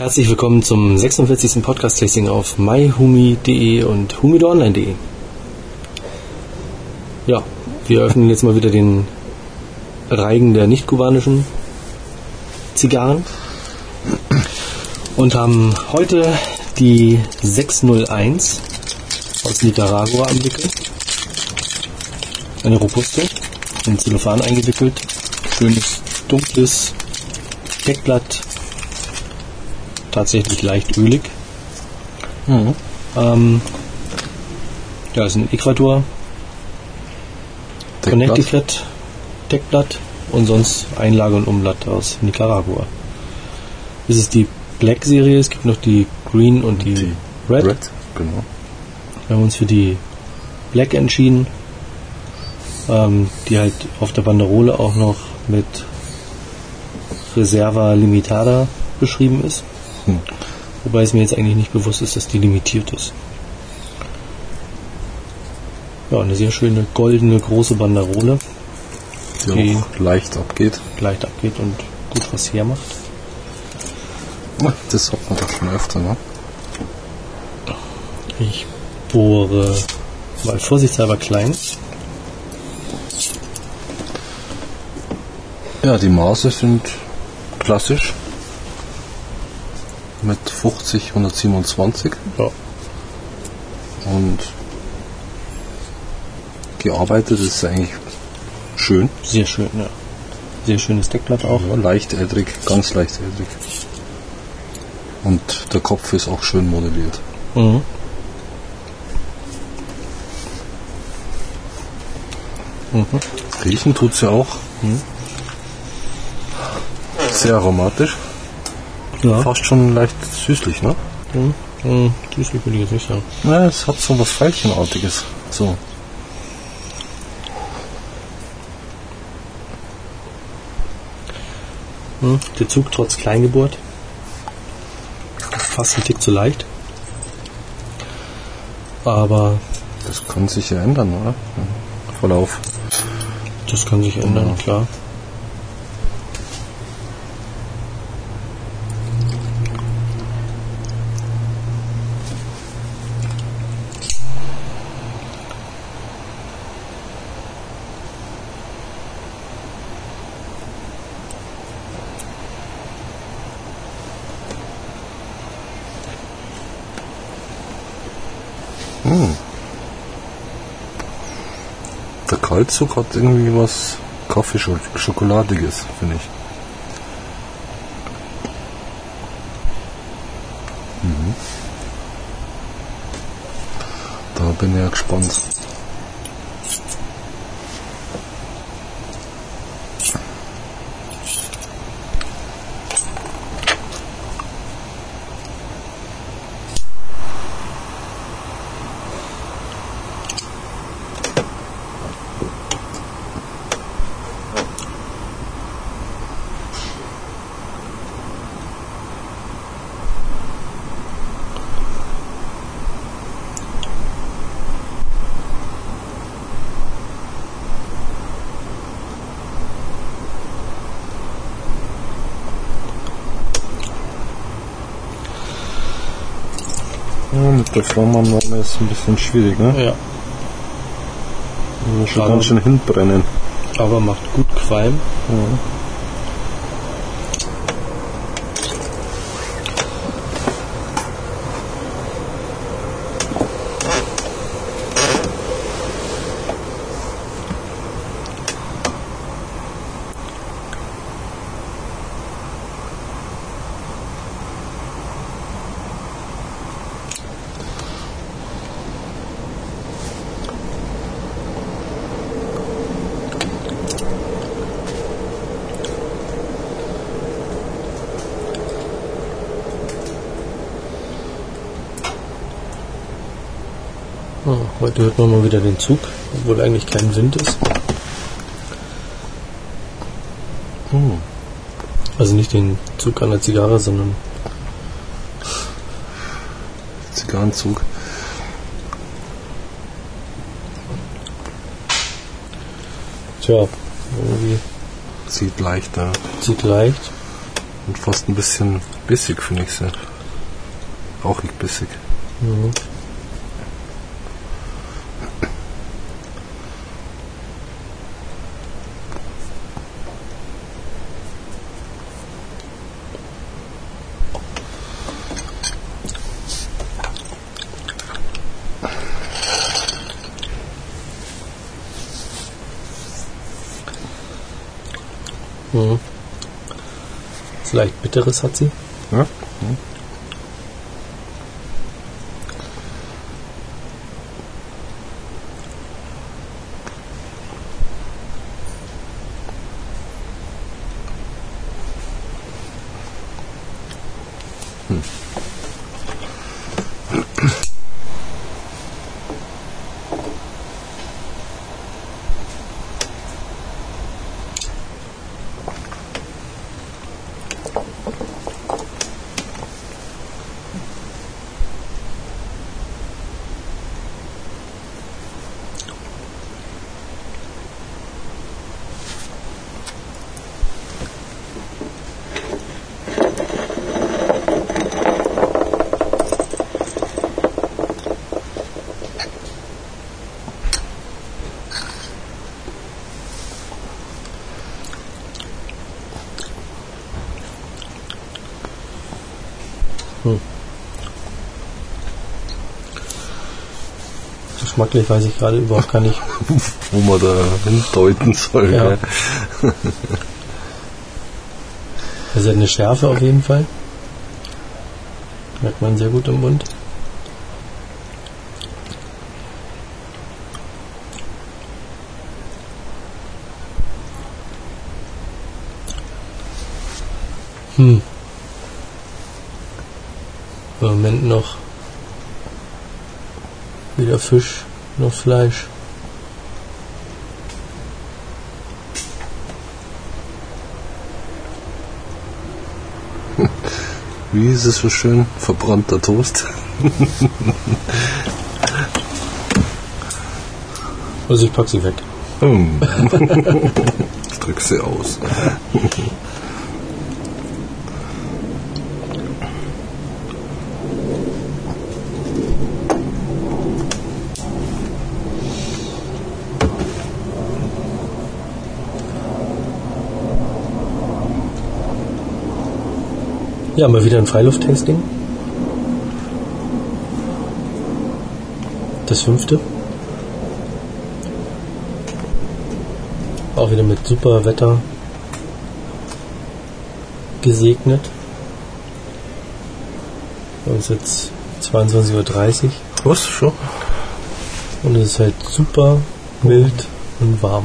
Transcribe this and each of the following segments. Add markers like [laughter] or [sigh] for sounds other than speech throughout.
Herzlich willkommen zum 46. Podcast-Tasting auf myhumi.de und humidoonline.de. Ja, wir öffnen jetzt mal wieder den Reigen der nicht-kubanischen Zigarren und haben heute die 601 aus Nicaragua am Wickel. Eine Robuste, in Zellophan eingewickelt, schönes dunkles Deckblatt, tatsächlich leicht ölig. Mhm. Ähm, ja, ist ein Ecuador, Connecticut Deckblatt und sonst Einlage und Umblatt aus Nicaragua. Das ist die Black Serie, es gibt noch die Green und die, Die Red. Red, genau. Wir haben uns für die Black entschieden, ähm, die halt auf der Banderole auch noch mit Reserva Limitada beschrieben ist. Hm. Wobei es mir jetzt eigentlich nicht bewusst ist, dass die limitiert ist. Ja, eine sehr schöne goldene große Banderole, Die Die- leicht abgeht. leicht abgeht und gut was hermacht. Das hat man doch schon öfter, ne? Ich bohre mal vorsichtshalber klein. Ja, die Maße sind klassisch. Mit 50, 127 Ja, und gearbeitet ist eigentlich schön. sehr schön, ja. Sehr schönes Deckblatt auch. Ja, leicht ädrig, ganz leicht ädrig. Und der Kopf ist auch schön modelliert. Mhm. Mhm. Riechen tut's ja auch. Sehr aromatisch. Ja. Fast schon leicht süßlich, ne? Mhm. Mhm. Süßlich würde ich jetzt nicht sagen. Ja, es hat so was Veilchenartiges. So. Mhm. Der Zug trotz Kleingeburt. Fast ein Tick zu leicht. Aber Das kann sich ja ändern, oder? Verlauf. das kann sich ändern, Ja. klar. Kaltzug hat irgendwie was Kaffeeschokoladiges, finde ich. Mhm. Da bin ich ja gespannt. Ja, mit der Formannahme ist ein bisschen schwierig, ne? Ja. Muss schon ganz schön hinbrennen. Aber macht gut Qualm. Ah, heute hört man mal wieder den Zug, obwohl eigentlich kein Wind ist. Hm. Also nicht den Zug an der Zigarre, sondern Zigarrenzug. tja, irgendwie Sieht leichter zieht leicht. und fast ein bisschen bissig, finde ich sie. Rauchig bissig. Mhm. Mhm. Das leicht bitteres hat sie. Ja? Geschmacklich weiß ich gerade überhaupt gar nicht. [laughs] Wo man da hindeuten soll. Ja. Also [laughs] hat eine Schärfe auf jeden Fall. Merkt man sehr gut im Mund. Hm. Im Moment noch weder Fisch noch Fleisch. [laughs] Wie ist es so schön? Verbrannter Toast. Also ich pack sie weg. Hm. [laughs] ich drück sie aus. [laughs] Ja, mal wieder ein Freiluft-Tasting. Das fünfte. Auch wieder mit super Wetter gesegnet. Und es ist jetzt 22.30 Uhr Was schon? und es ist halt super mild und warm.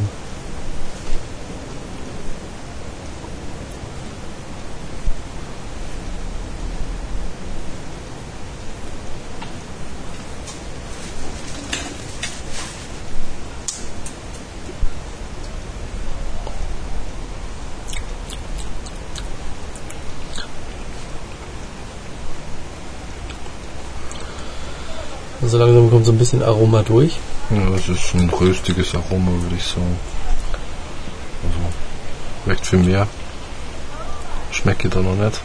So langsam kommt so ein bisschen Aroma durch. Ja, es ist ein röstiges Aroma, würde ich sagen. Also, recht viel mehr. Schmecke da noch nicht.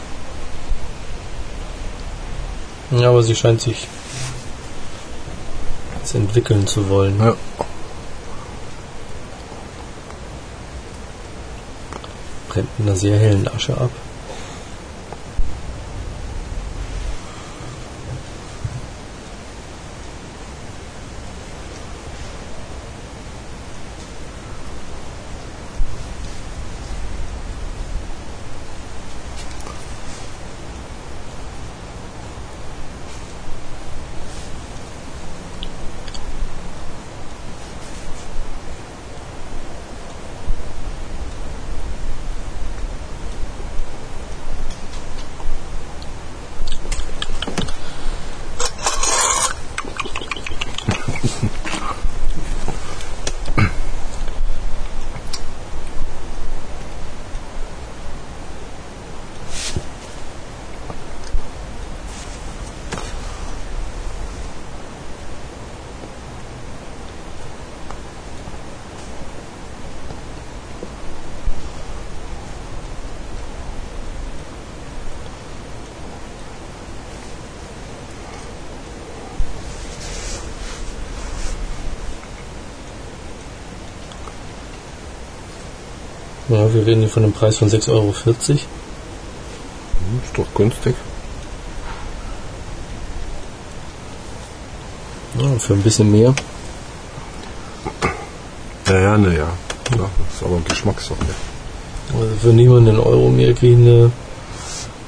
Ja, aber sie scheint sich jetzt entwickeln zu wollen. Ja. Brennt in einer sehr hellen Asche ab. Ja, wir reden hier von einem Preis von 6,40 Euro. Hm, Ist doch günstig. Ja, für ein bisschen mehr. Ja, ja, ne, ja. Ist aber Geschmackssache. Also für niemanden einen Euro mehr kriegen eine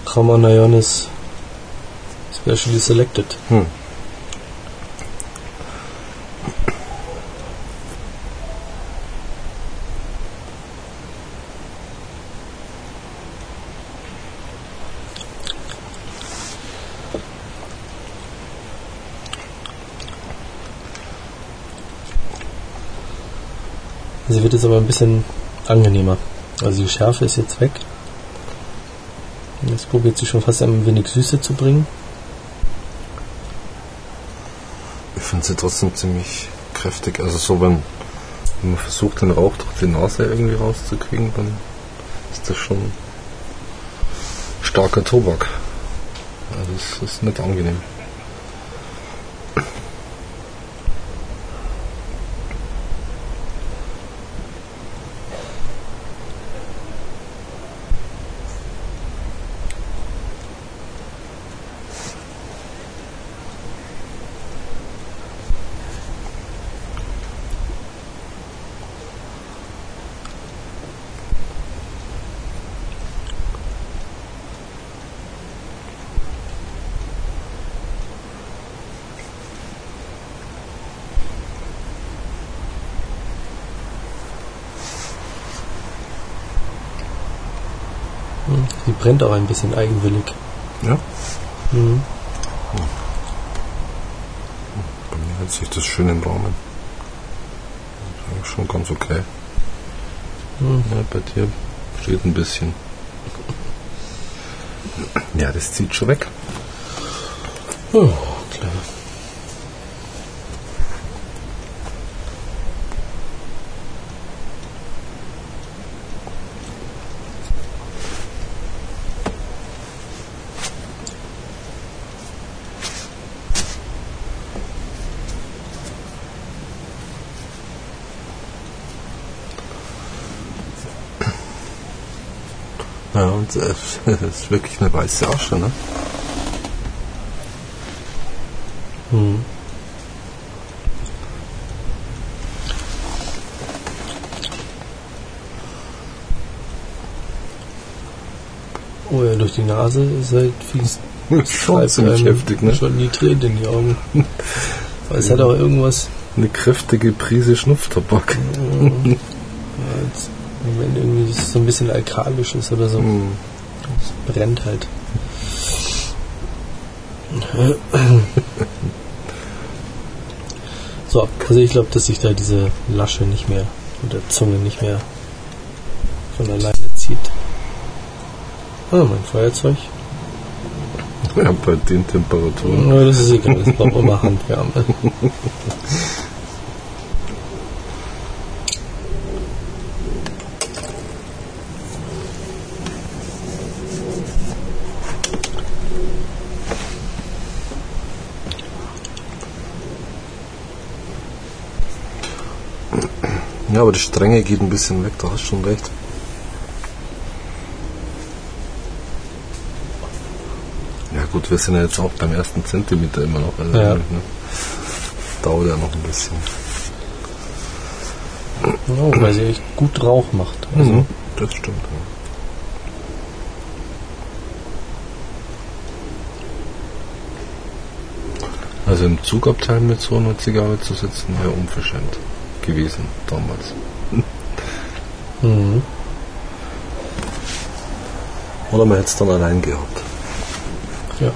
Ramanayonis Specially Selected. Hm. Sie wird jetzt aber ein bisschen angenehmer. Also die Schärfe ist jetzt weg. Jetzt probiert sie schon fast ein wenig Süße zu bringen. Ich finde sie trotzdem ziemlich kräftig. Also so, wenn, wenn man versucht, den Rauch durch die Nase irgendwie rauszukriegen, dann ist das schon starker Tobak. Also das ist nicht angenehm. Sie brennt auch ein bisschen eigenwillig. Ja? Mhm. Bei mir hält sich das schön im Rahmen. Das ist eigentlich schon ganz okay. Mhm. Ja, bei dir steht ein bisschen. Ja, das zieht schon weg. Oh, [laughs] das ist wirklich eine weiße Asche, ne? Mhm. Oh ja, durch die Nase ist halt fließt [laughs] Schon ziemlich heftig, ne? Schon die Tränen in die Augen. [laughs] Es hat auch irgendwas, Eine kräftige Prise Schnupftabak. ja, als- wenn irgendwie es so ein bisschen alkalisch ist oder so. Hm. Es brennt halt. [laughs] So, also ich glaube, dass sich da diese Lasche nicht mehr und der Zunge nicht mehr von alleine zieht. Ah, mein Feuerzeug. Ja, bei den Temperaturen. Ja, das ist egal, das braucht immer Handwärme. [laughs] Ja, aber die Strenge geht ein bisschen weg, da hast du schon recht. Ja gut, wir sind ja jetzt auch beim ersten Zentimeter immer noch. Also, Ja. Ne? Dauert ja noch ein bisschen. Ja, weil sie echt gut Rauch macht. Also, Mhm, das stimmt. Ja. Also im Zugabteil mit so einer Zigarre zu sitzen, wäre unverschämt gewesen damals. [laughs] Mhm. Oder man hätte es dann allein gehabt. Ja.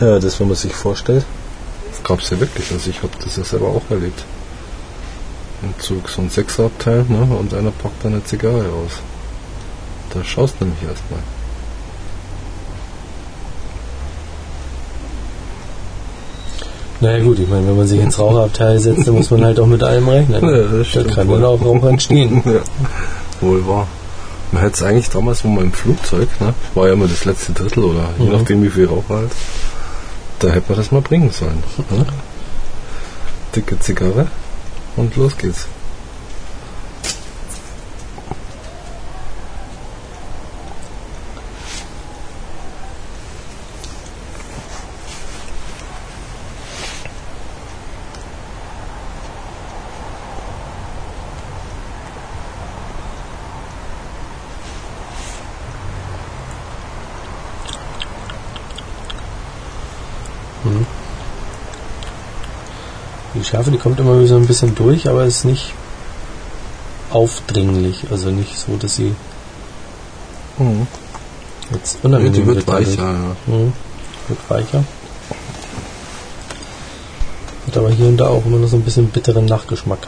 Ja, das, wenn man sich vorstellt. Gab es ja wirklich. Also ich habe das ja selber auch erlebt. Im Zug so ein Sechserabteil ne? und einer packt dann eine Zigarre aus. Da schaust du nämlich erstmal. Naja gut, ich meine, wenn man sich ins Raucherabteil setzt, dann muss man halt auch mit allem rechnen. [laughs] Ja, das da kann wohl. dann auch Rauch entstehen. ja. Wohl wahr. Man hätte es eigentlich damals, wo man im Flugzeug, ne, war ja immer das letzte Drittel oder je Mhm. nachdem wie viel Rauch halt, da hätte man das mal bringen sollen. Ne? Dicke Zigarre und los geht's. Schärfe, die kommt immer so ein bisschen durch, aber ist nicht aufdringlich. Also nicht so, dass sie jetzt unangenehm Die wird dadurch. weicher, ja. Mhm. Wird weicher. Hat aber hier und da auch immer noch so ein bisschen bitteren Nachgeschmack.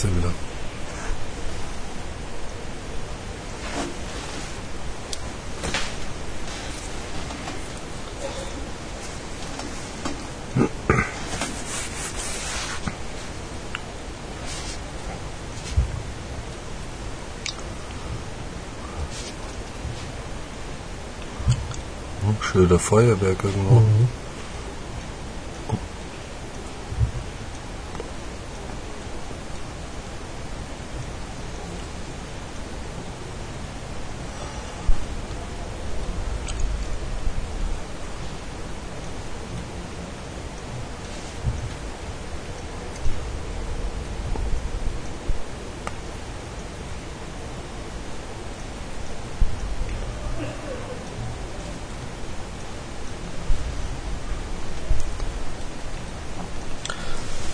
Wieder. Hm, Schilder Feuerwerk irgendwo.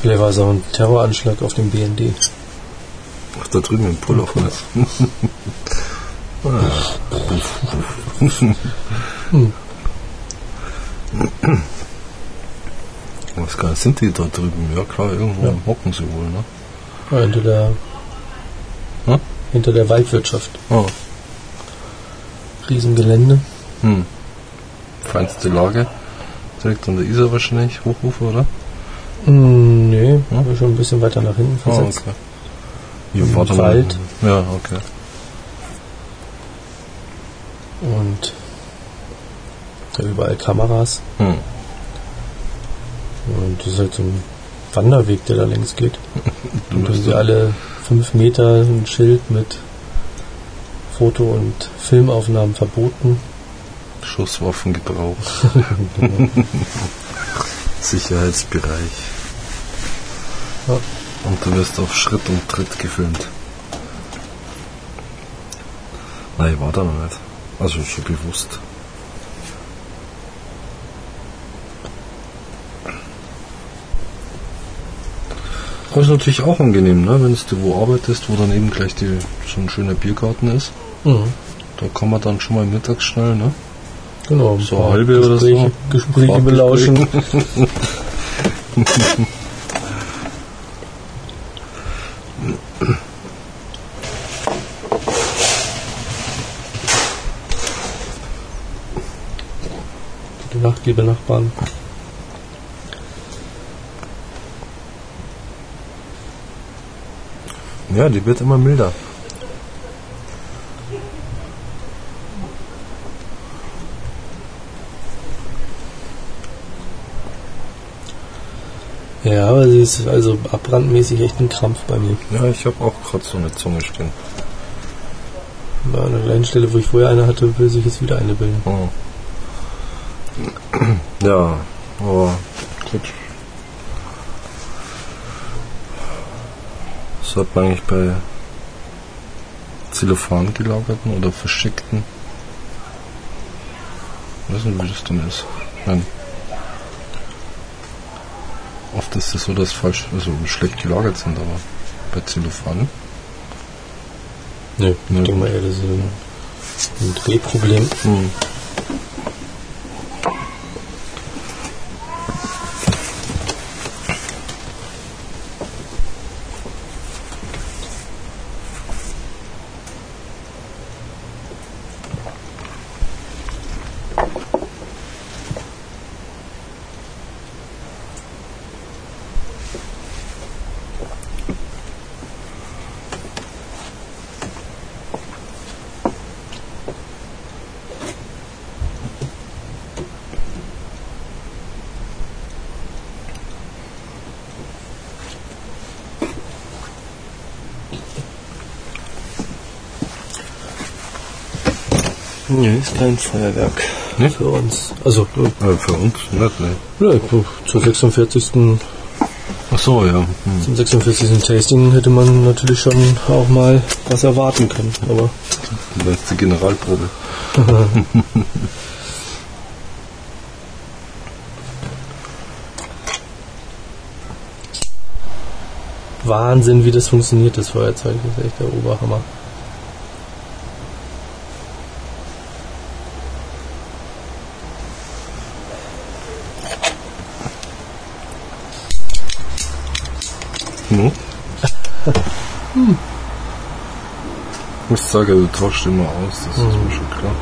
Vielleicht war es auch ein Terroranschlag auf dem BND. Ach, da drüben im Pullover. Ne? [laughs] Was gar sind die da drüben? Ja klar, irgendwo Ja. hocken sie wohl, ne? Ja, hinter der Hm? hinter der Waldwirtschaft. Oh. Riesengelände. Hm. Feinste Lage. Direkt an der Isar wahrscheinlich, Hochufer, oder? Hm, Hm? war schon ein bisschen weiter nach hinten Oh, versetzt. okay. Hier Im. Wald. Ja, okay. Und da überall Kameras. Hm. Und das ist halt so ein Wanderweg, der da längs geht. [laughs] Du Und irgendwie alle fünf Meter ein Schild mit Foto- und Filmaufnahmen verboten. Schusswaffengebrauch. [laughs] [laughs] Sicherheitsbereich. Und du wirst auf Schritt und Tritt gefilmt. Nein, ich war da noch nicht. Also schon bewusst. Das ist natürlich auch angenehm, ne? wenn du wo arbeitest, wo dann eben gleich die, so ein schöner Biergarten ist. Mhm. Da kann man dann schon mal mittags schnell, ne? Genau. So halbe oder Gespräche, so. Gespräche belauschen. [laughs] Gute Nacht, liebe Nachbarn. Ja, die wird immer milder. Ja, aber sie ist also abbrandmäßig echt ein Krampf bei mir. Ja, ich habe auch gerade so eine Zunge stehen. An einer kleinen Stelle, wo ich vorher eine hatte, will sich jetzt wieder eine bilden. Oh. Ja, aber gut. Sollte man eigentlich bei Zellophan gelagerten oder verschickten? Ich weiß nicht, wie das denn ist. Nein. Auf ist das so, dass falsch, also schlecht gelagert sind, aber bei Zellophan. Nee, Ja, ich denke mal eher, das ist ein, ein Drehproblem. Hm. Nee, ist kein Feuerwerk. Nee? Für uns. Also, äh, Äh, für uns nicht, ne? ja, zur 46. Ach so, ja. Hm. Zum 46. Tasting hätte man natürlich schon auch mal was erwarten können. Aber Das ist die Generalprobe. [laughs] Wahnsinn, wie das funktioniert, das Feuerzeug. Das ist echt der Oberhammer. No? Ich muss sagen, du tauschst immer aus, das ist mir schon klar.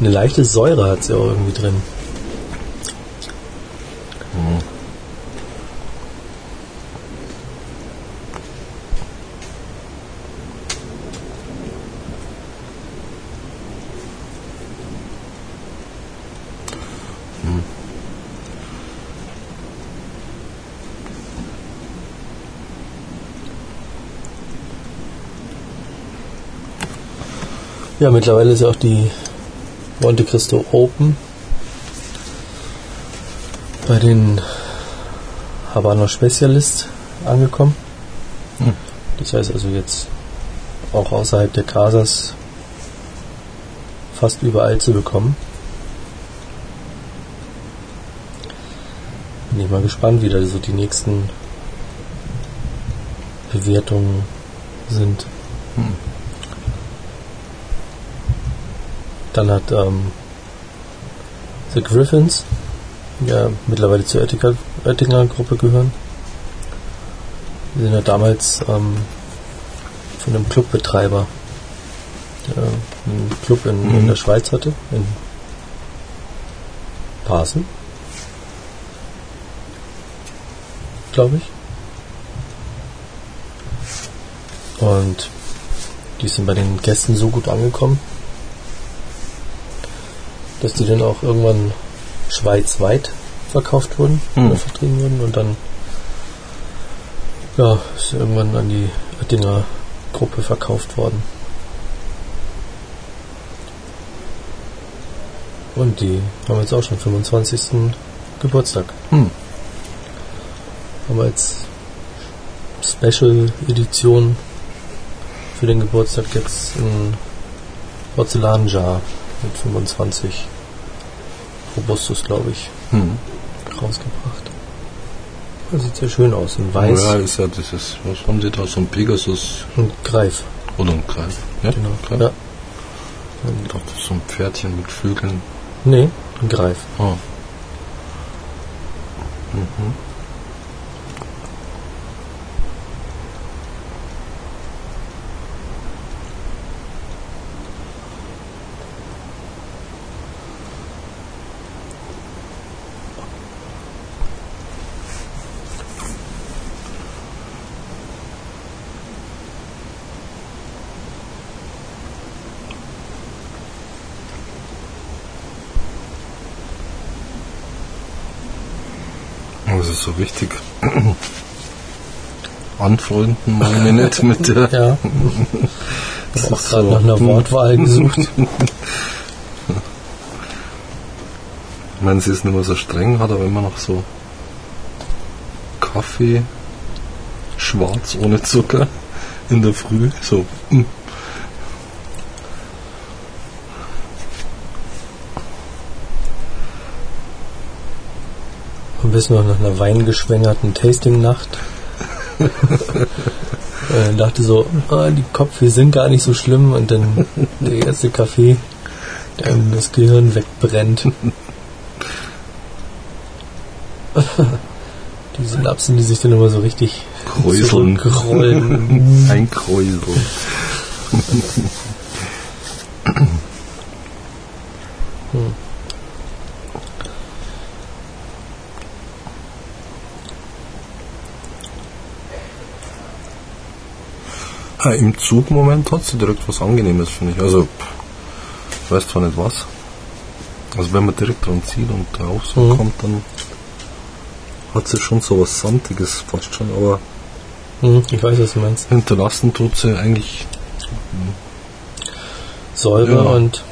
Eine leichte Säure hat sie auch irgendwie drin. Ja, mittlerweile ist ja auch die Monte Cristo Open bei den Havana Specialist angekommen. Hm. Das heißt also jetzt auch außerhalb der Casas fast überall zu bekommen. Bin ich mal gespannt, wie da so die nächsten Bewertungen sind. Dann hat ähm, The Griffins, die ja mittlerweile zur Oettinger, Oettinger Gruppe gehören. Die sind ja damals ähm, von einem Clubbetreiber, der einen Club in, in Mhm. der Schweiz hatte, in Basel. Glaube ich. Und die sind bei den Gästen so gut angekommen, dass die dann auch irgendwann schweizweit verkauft wurden Hm. oder vertrieben wurden und dann ja, ist irgendwann an die Oettinger Gruppe verkauft worden. Und die haben jetzt auch schon 25. Geburtstag. Hm. Haben wir jetzt Special Edition für den Geburtstag jetzt ein Porzellanjar mit 25 Robustus, glaube ich, Hm. rausgebracht. Das sieht sehr schön aus, in weiß Ja, ist ja dieses, was haben die da, so ein Pegasus und Greif. oder ein Greif? Ja, Genau. Greif. Ja. Ich dachte, so ein Pferdchen mit Flügeln. Nee, ein Greif. Ah. Mhm. Also so richtig [clears throat] anfreunden meine ich nicht mit der. Ja. [laughs] Das Ich habe ist gerade so. nach einer Wortwahl [laughs] gesucht. Ich meine, sie ist nicht mehr so streng, hat aber immer noch so Kaffee, schwarz ohne Zucker in der Früh. So. Ein bisschen noch nach einer weingeschwängerten Tasting-Nacht. [laughs] äh, dachte so, ah, die Kopfweh sind gar nicht so schlimm und dann der erste Kaffee, der einem das Gehirn wegbrennt. [laughs] die Synapsen, die sich dann immer so richtig Kräuseln. zurückrollen. [laughs] Einkräuseln. Ah, Im Zugmoment hat sie direkt was Angenehmes, finde ich. Also, pff, ich weiß zwar nicht was. Also, wenn man direkt dran zieht und drauf so Mhm. kommt, dann hat sie schon so was Samtiges fast schon, aber Hm, ich weiß, was du meinst. hinterlassen tut sie eigentlich Säure Ja. und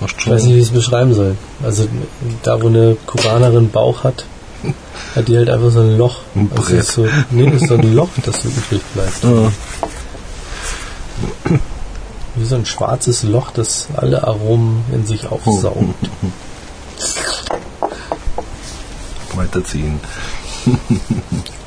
fast ich weiß nicht, schon. wie ich es beschreiben soll. Also da, wo eine Kubanerin Bauch hat, hat die halt einfach so ein Loch. Ein Also Brett. ist so, nee, das ist so ein Loch, das so übrig bleibt. Ja. Wie so ein schwarzes Loch, das alle Aromen in sich aufsaugt. [laughs] Weiterziehen. [laughs]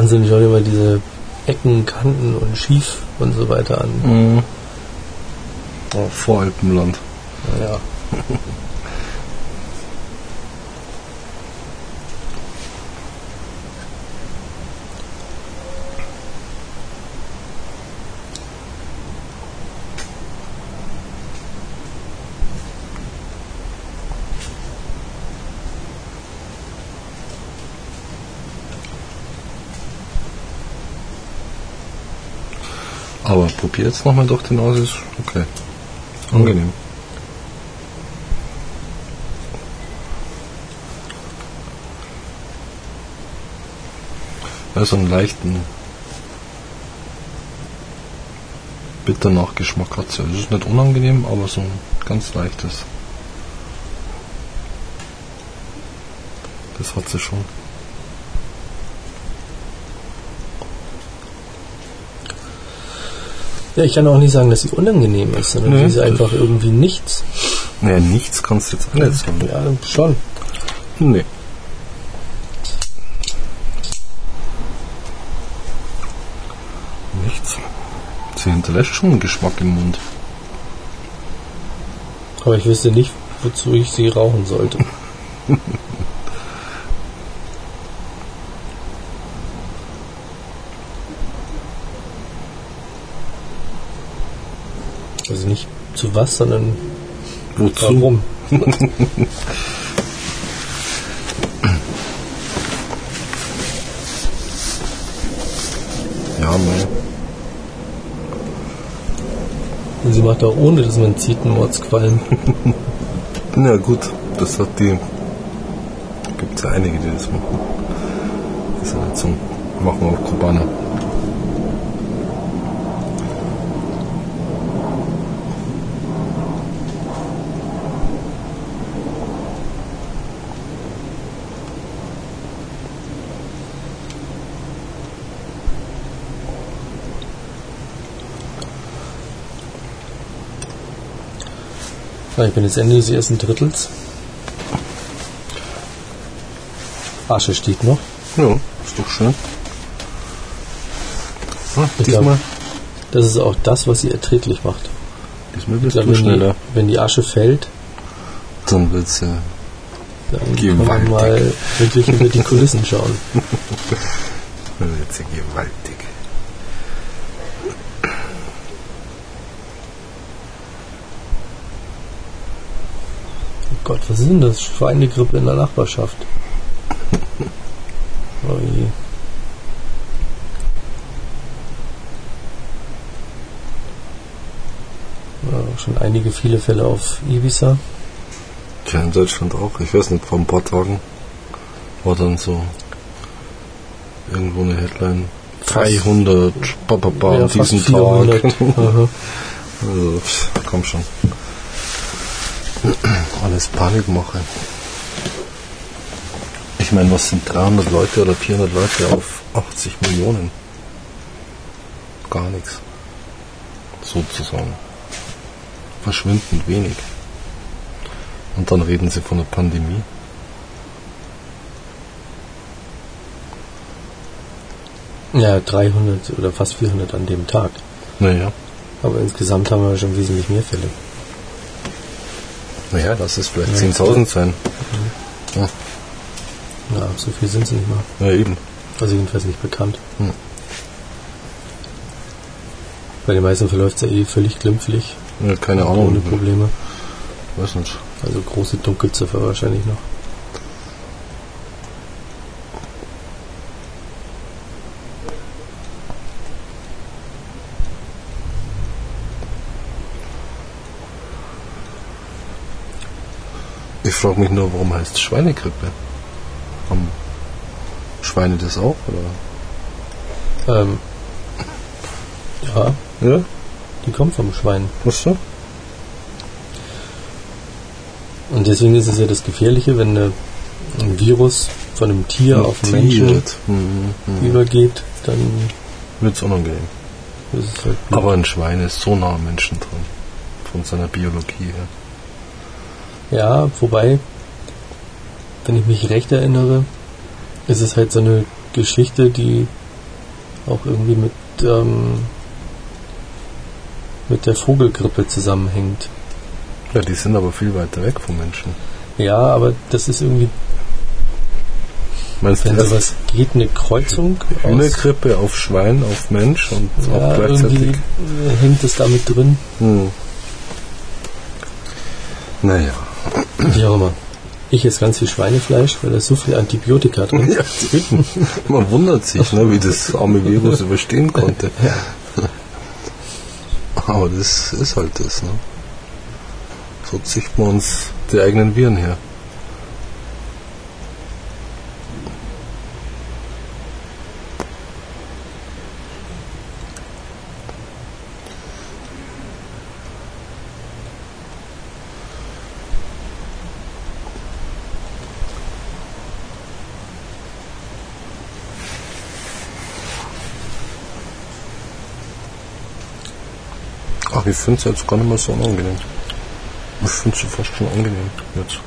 Wahnsinn, schau dir mal diese Ecken, Kanten und Schief und so weiter an. Mhm. Oh, Voralpenland. Ja. [laughs] Aber probier jetzt nochmal durch die Nase, okay. Angenehm. Ja, so einen leichten Bitternachgeschmack hat sie. Es ist nicht unangenehm, aber so ein ganz leichtes. Das hat sie schon. Ja, ich kann auch nicht sagen, dass sie unangenehm ist, sondern Nee, sie ist einfach irgendwie nichts. Naja, nichts kannst du jetzt auch nicht sagen. Ja, schon. Nee. Nichts. Sie hinterlässt schon einen Geschmack im Mund. Aber ich wüsste nicht, wozu ich sie rauchen sollte. [laughs] Also nicht zu was, sondern Wozu? warum. [laughs] Ja, mei. Und sie macht auch ohne, dass man zieht, einen Mordsqualm. [laughs] Na gut, das hat die. Gibt es ja einige, die das machen. Das ist nicht so. Machen auch Kubaner. Ja, ich bin jetzt Ende des ersten Drittels. Asche steht noch. Ja, ist doch schön. Ah, Ich diesmal, glaub, Das ist auch das, was sie erträglich macht. diesmal bist glaub, du wenn, die, schneller. wenn die Asche fällt, Dann wird's ja. dann kann man Gewaltig. mal wirklich über die Kulissen schauen. [laughs] Dann wird's ja gewaltig. Gott, was ist denn das? Schweinegrippe in der Nachbarschaft. Oh je. Ja, schon einige viele Fälle auf Ibiza. Ja, in Deutschland auch. Ich weiß nicht, vor ein paar Tagen war dann so irgendwo eine Headline. 300 ba, ba, ba, Ja, an fast diesem 400. Tag. [laughs] Also, komm schon. Alles Panikmache. Ich meine, was sind 300 Leute oder 400 Leute auf 80 Millionen? Gar nichts. Sozusagen. Verschwindend wenig. Und dann reden sie von einer Pandemie. Ja, 300 oder fast 400 an dem Tag. Naja, Aber insgesamt haben wir schon wesentlich mehr Fälle. Naja, lass es vielleicht Ja. 10.000 sein. Ja, Ja, so viel sind es nicht mal. ja eben. Also jedenfalls nicht bekannt. Hm. Bei den meisten verläuft es ja eh völlig glimpflich. Ja, keine Ohne Ahnung. Probleme. Weiß nicht. Also große Dunkelziffer wahrscheinlich noch. Frage mich nur, warum heißt es Schweinegrippe? Haben Schweine das auch? Oder? Ähm, ja, Ja, die kommt vom Schwein. was so? Und deswegen ist es ja das Gefährliche, wenn eine, ein Virus von einem Tier auf einen Menschen Mhm, mhm. übergeht, dann unangenehm. ist es halt blöd. Aber ein Schwein ist so nah am Menschen dran. Von seiner Biologie her. Ja, wobei, wenn ich mich recht erinnere, ist es halt so eine Geschichte, die auch irgendwie mit, ähm, mit der Vogelgrippe zusammenhängt. Ja, die sind aber viel weiter weg vom Menschen. Ja, aber das ist irgendwie, Meinst du, wenn erst sowas geht, eine Kreuzung aus. Hühnergrippe auf Schwein, auf Mensch und Ja, auch gleichzeitig? äh, hängt es damit drin. Hm. Naja. Wie auch immer. Ich esse ganz viel Schweinefleisch, weil da ist so viel Antibiotika drin. Ja, eben. Man wundert sich, ne, wie das arme Virus überstehen konnte. Aber das ist halt das. Ne? So züchten wir uns die eigenen Viren her. Ich finde es jetzt gar nicht mehr so unangenehm. Ich finde es fast schon angenehm jetzt.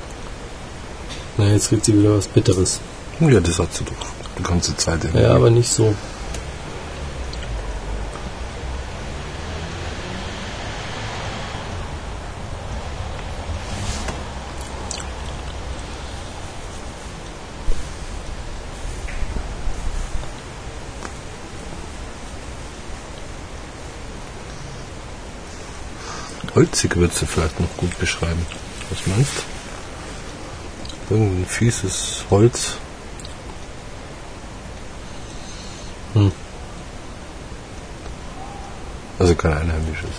Na, jetzt kriegt sie wieder was Bitteres. Ja, das hat sie doch die ganze Zeit. irgendwie. Ja, aber nicht so. Holzig würdest du vielleicht noch gut beschreiben. Was meinst du? Irgendein fieses Holz. Hm. Also kein einheimisches.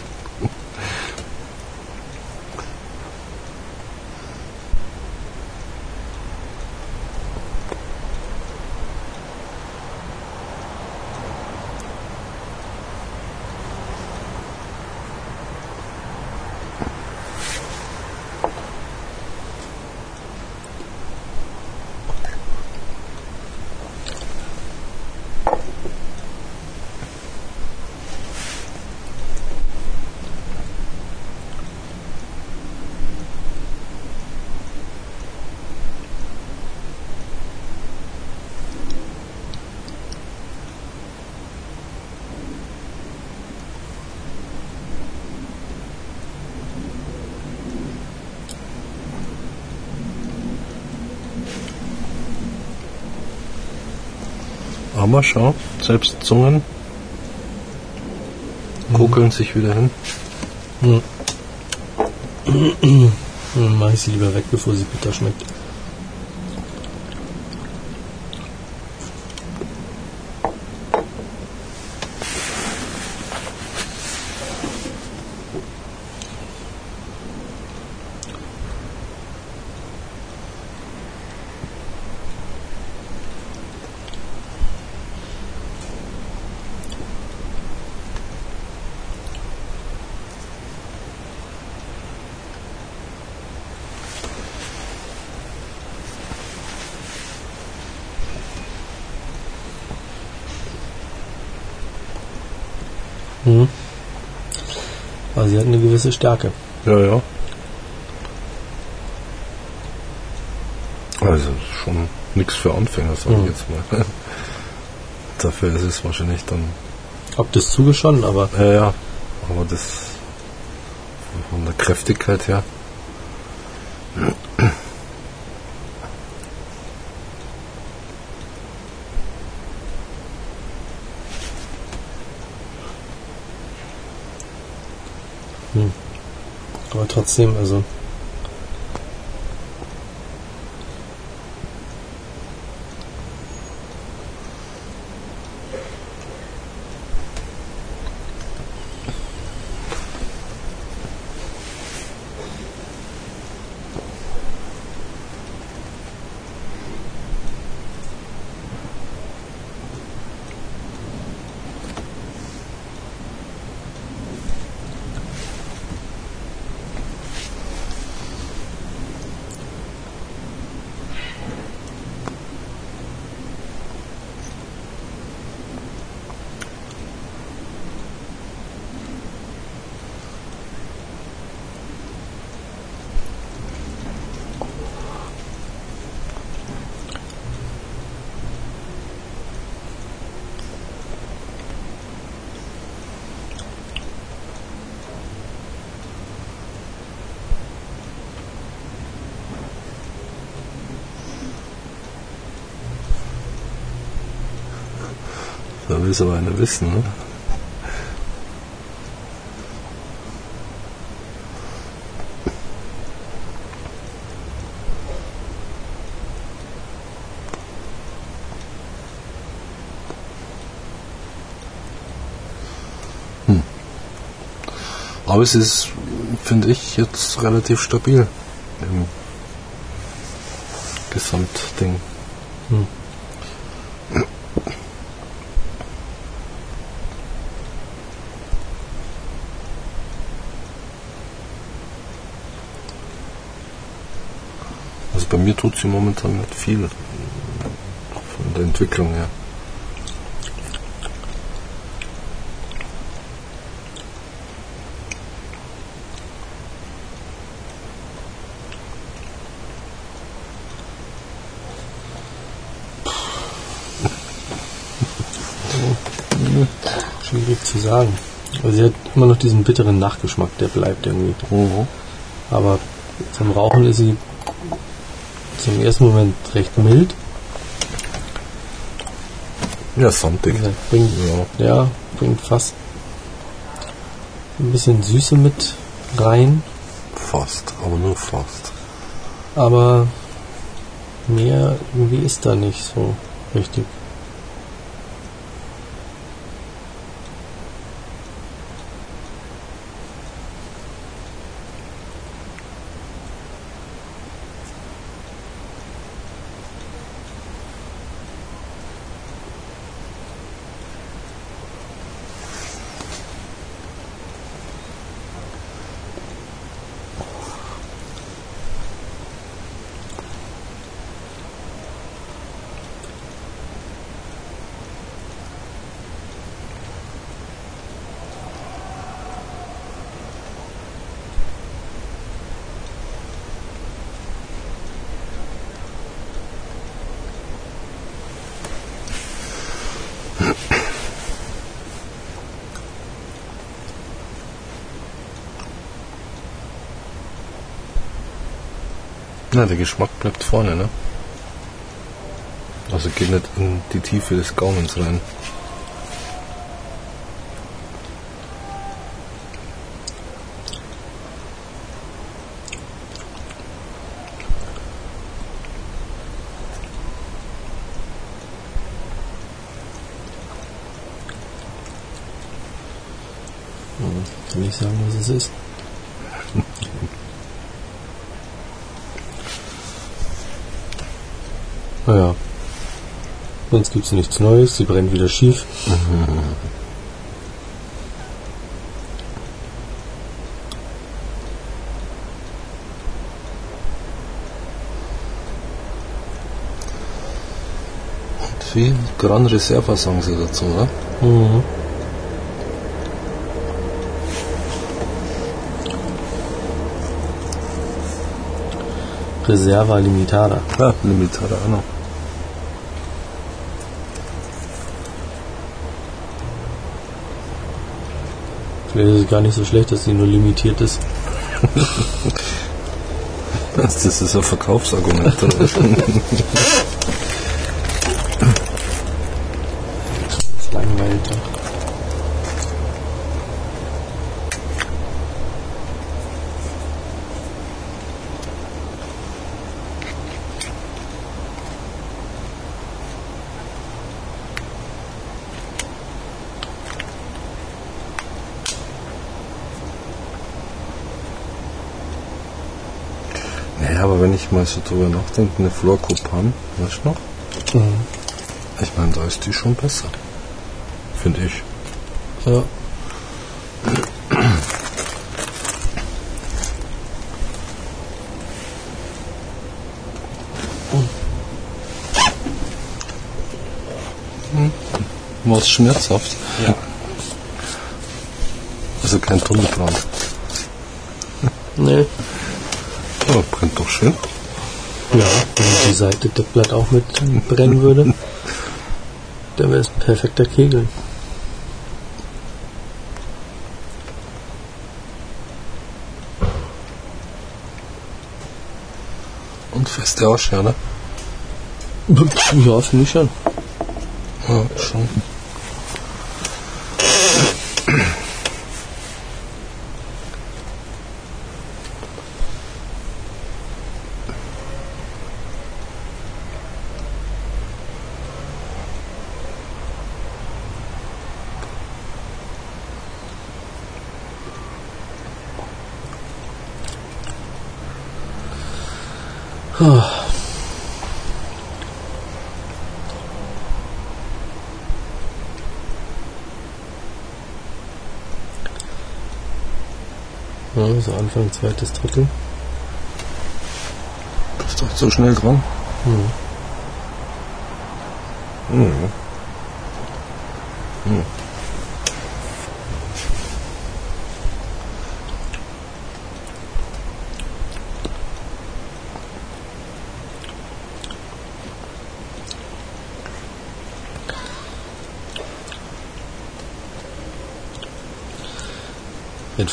Aber schau, selbst Zungen kugeln sich wieder hin. Hm. Dann mache ich sie lieber weg, bevor sie bitter schmeckt. Mhm. Aber sie hat eine gewisse Stärke. Ja, ja. Also schon nichts für Anfänger, sage Mhm. ich jetzt mal. [laughs] Dafür ist es wahrscheinlich dann. Hab das zugeschonnen, aber Ja, ja. Aber das von der Kräftigkeit her. aber trotzdem, also Da will aber einer wissen, ne? Hm. Aber es ist, finde ich, jetzt relativ stabil im Gesamtding. Hm. Tut sie momentan nicht viel von der Entwicklung her. schwierig zu sagen. Also sie hat immer noch diesen bitteren Nachgeschmack, der bleibt irgendwie. Aber zum Rauchen ist sie zum ersten Moment recht mild. Ja, sandig. Ja, Bringt, Ja. ja, bringt fast ein bisschen Süße mit rein, Fast, aber nur fast. aber mehr irgendwie ist da nicht so richtig. Na, der Geschmack bleibt vorne, ne? Also geht nicht in die Tiefe des Gaumens rein. Hm, Kann ich sagen, was es ist? Naja. Sonst gibt's nichts Neues. Sie brennt wieder schief. Wie Gran Reserva sagen sie dazu, oder? Mhm. Reserva Limitada. Ja, Limitada noch. Vielleicht ist es gar nicht so schlecht, dass sie nur limitiert ist. [laughs] Das ist ein Verkaufsargument. [laughs] Das langweilt doch. naja, aber wenn ich mal so drüber nachdenke, eine Flor Copan, weißt du noch? Mhm. Ich meine, da ist die schon besser. Finde ich. Ja. War es schmerzhaft? Ja. Also kein Tunnelbrand. Nee. Ja, brennt doch schön. Ja, wenn die Seite Deckblatt auch mit brennen würde, dann wäre es ein perfekter Kegel. Und feste Ausschau, ne? Ja, finde ich schon. Ja, schon. Ja, so Anfang zweites Drittel. Bist doch so schnell dran. Hm. Mhm.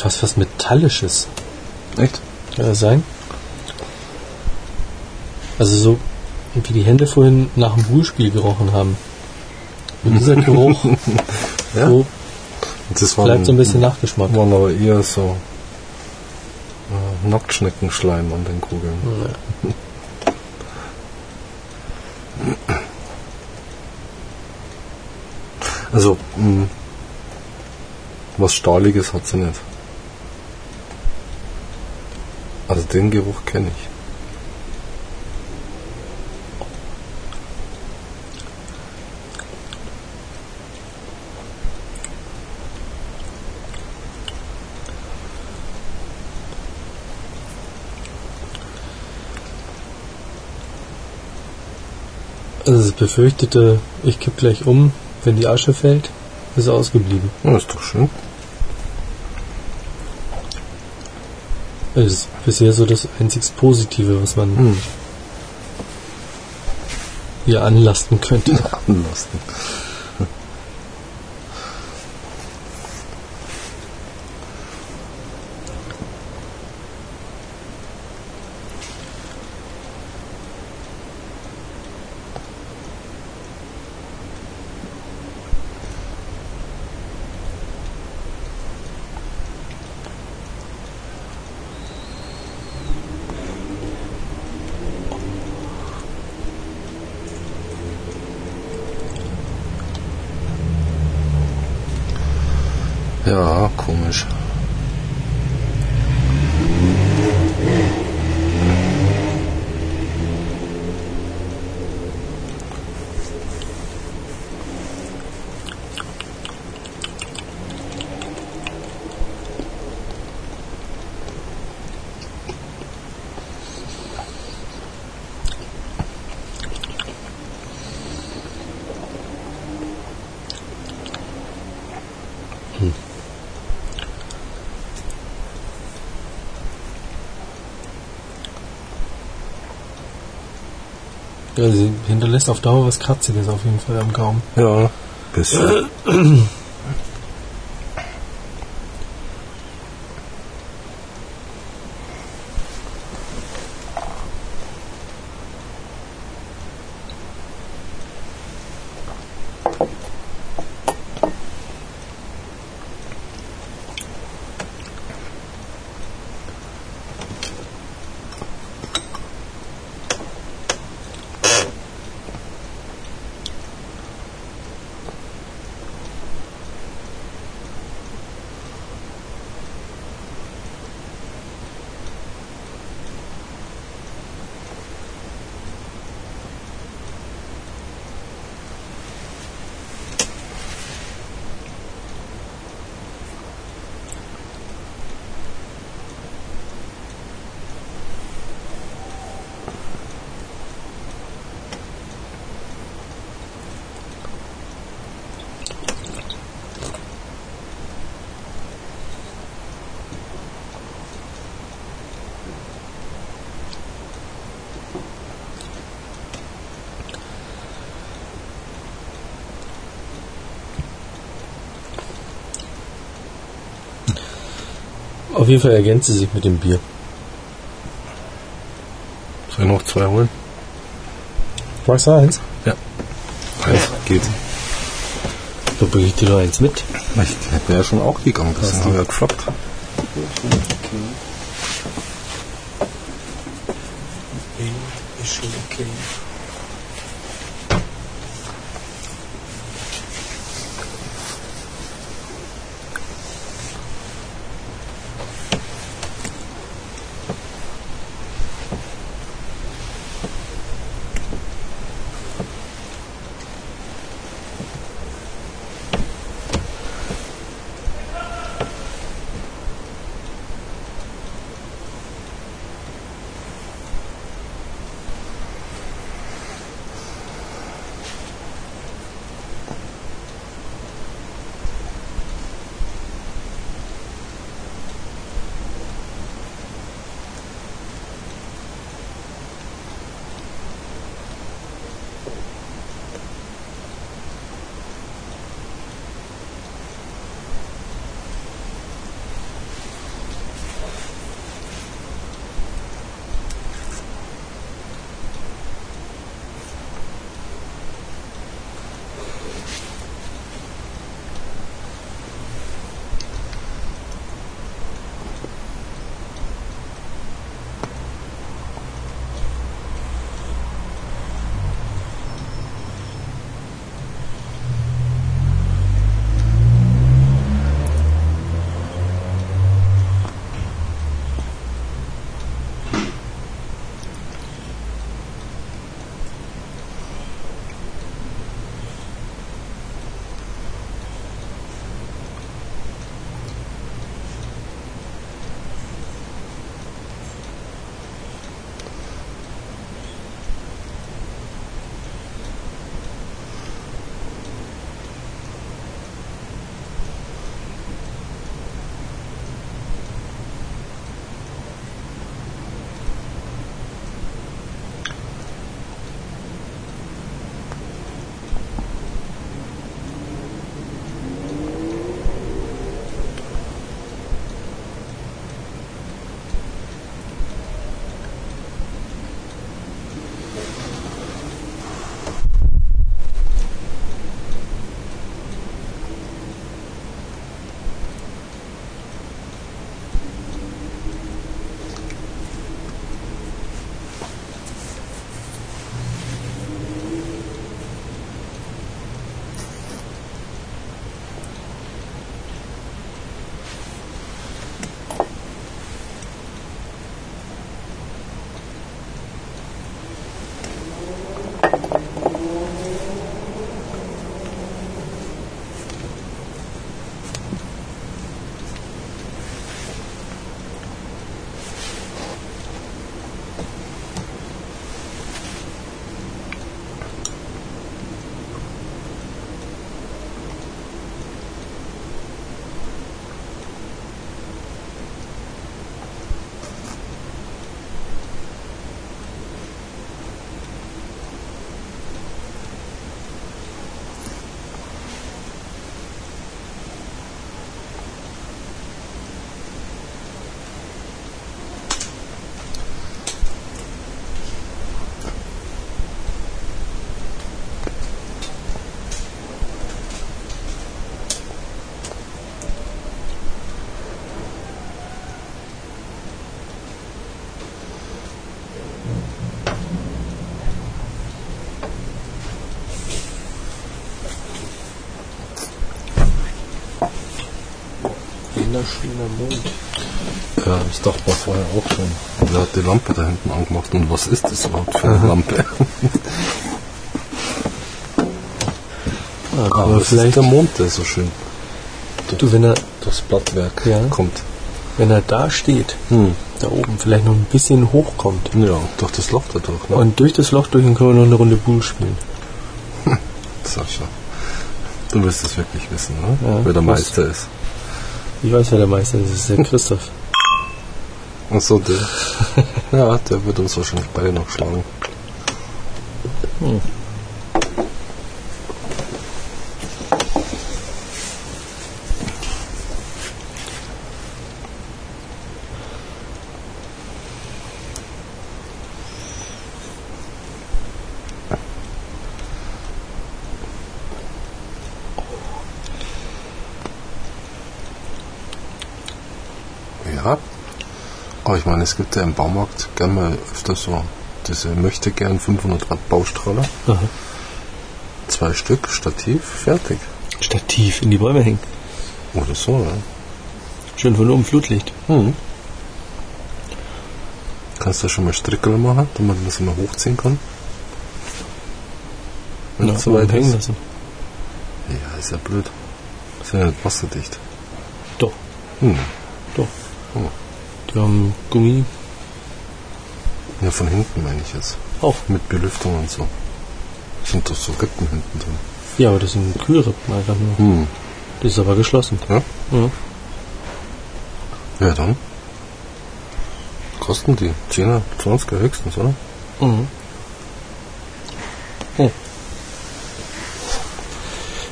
Fast was Metallisches. Echt? Kann das sein? Also so, wie die Hände vorhin nach dem Bullspiel gerochen haben. Und dieser Geruch [laughs] Ja. so Das war bleibt so ein bisschen Nachgeschmack. waren aber eher so äh, Nacktschneckenschleim an den Kugeln. Ja. Also, mh, was Stahliges hat sie nicht. Also den Geruch kenne ich. Also das befürchtete, ich kipp gleich um, wenn die Asche fällt, ist ausgeblieben. Ja, ist doch schön. Das ist bisher so das einzig Positive, was man Hm. hier anlasten könnte. [laughs] Anlassen. Hinterlässt auf Dauer was Kratziges auf jeden Fall am Gaumen. Ja, bisschen. [clears throat] Auf jeden Fall ergänzt sie sich mit dem Bier. Soll ich noch zwei holen? Magst du eins? Eins geht. Da bringe ich dir noch eins mit. Ich hätte ja schon auch gegangen, das haben wir ja gefloppt. Wunderschöner Mond. Ja, das dachte man vorher auch schon. Wer hat die Lampe da hinten angemacht und was ist das überhaupt für eine Lampe? [laughs] Ah, Aber aber das vielleicht, ist der Mond, der so schön du, wenn er, durchs Blattwerk Ja. kommt. wenn er da steht, Hm. da oben, vielleicht noch ein bisschen hochkommt Ja, durch das Loch da durch. Ne? und durch das Loch durch, dann können wir noch eine Runde Pool spielen. [laughs] Sascha, du willst es wirklich wissen, ne? Ja, wer der? Meister ist. Ich weiß, wer der Meister ist, das ist der Christoph. Achso, der. [laughs] ja, der wird uns wahrscheinlich beide noch schlagen. Ja. Aber ich meine, es gibt ja im Baumarkt gerne mal öfter so diese möchte gern 500 Watt Baustrahler. Aha. Zwei Stück, Stativ, fertig. Stativ in die Bäume hängen. Oder so, ja. Schön von oben Flutlicht. Mhm. Kannst du schon mal Strickel machen, damit man das immer hochziehen kann? Wenn es so weit hängen ist. lassen. Ja, ist ja blöd. Ist ja nicht wasserdicht. Doch, Hm. doch. Oh. Die haben Gummi Ja, von hinten meine ich jetzt. auch. Mit Belüftung und so. Sind doch so Rippen hinten drin. Ja, aber das sind Kühlrippen einfach nur. Hm. Das ist aber geschlossen. Ja? Ja. Ja, dann. Kosten die 10er, 20er höchstens, oder? Mhm. Oh.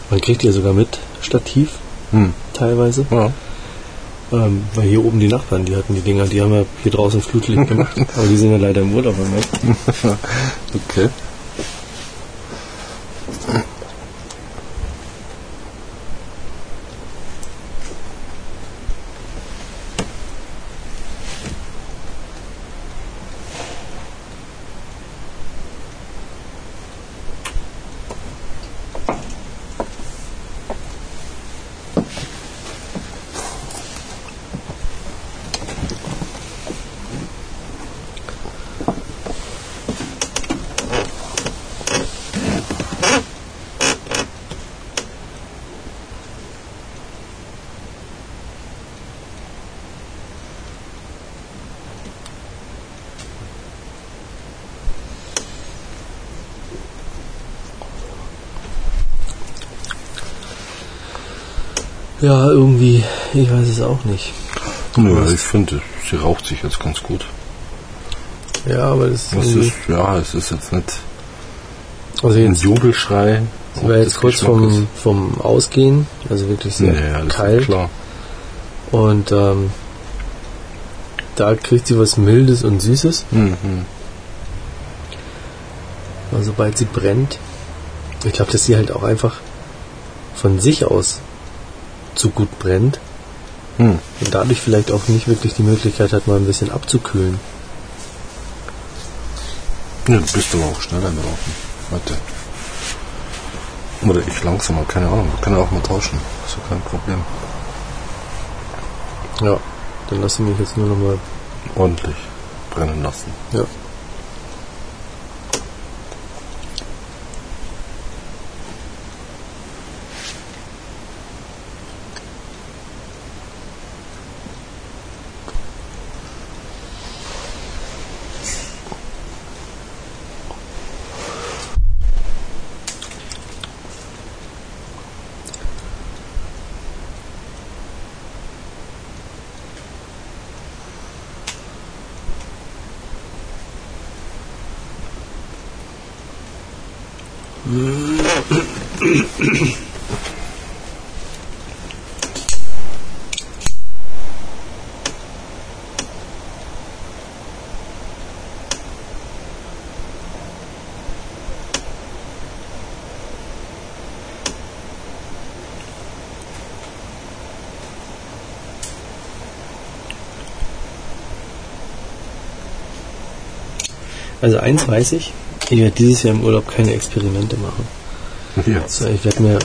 Man kriegt ja sogar mit Stativ Hm. teilweise. Ja. Ähm, weil hier oben die Nachbarn, die hatten die Dinger, die haben ja hier draußen Flutlicht gemacht. [laughs] aber die sind ja leider im Urlaub im Moment. [laughs] Okay. Ja, irgendwie, ich weiß es auch nicht. Nö, ich finde, sie raucht sich jetzt ganz gut. Ja, aber das ist, ist, ja, es ist jetzt nicht also ein jetzt, Jubelschrei. sie war jetzt kurz Geschmackes. vom, vom Ausgehen, also wirklich sehr Ja, das kalt. ist klar. Und ähm, da kriegt sie was Mildes und Süßes. Mhm. Aber sobald sie brennt, ich glaube, dass sie halt auch einfach von sich aus zu gut brennt Hm. und dadurch vielleicht auch nicht wirklich die Möglichkeit hat, mal ein bisschen abzukühlen. Ja, du bist aber auch schneller im Rauchen. Warte. Oder ich langsamer, keine Ahnung. Wir können auch mal tauschen. Ist ja kein Problem. Ja, dann lasse ich mich jetzt nur noch mal. Ordentlich brennen lassen. Ja. Also eins weiß ich, ich werde dieses Jahr im Urlaub keine Experimente machen. Ja. Also ich werde mir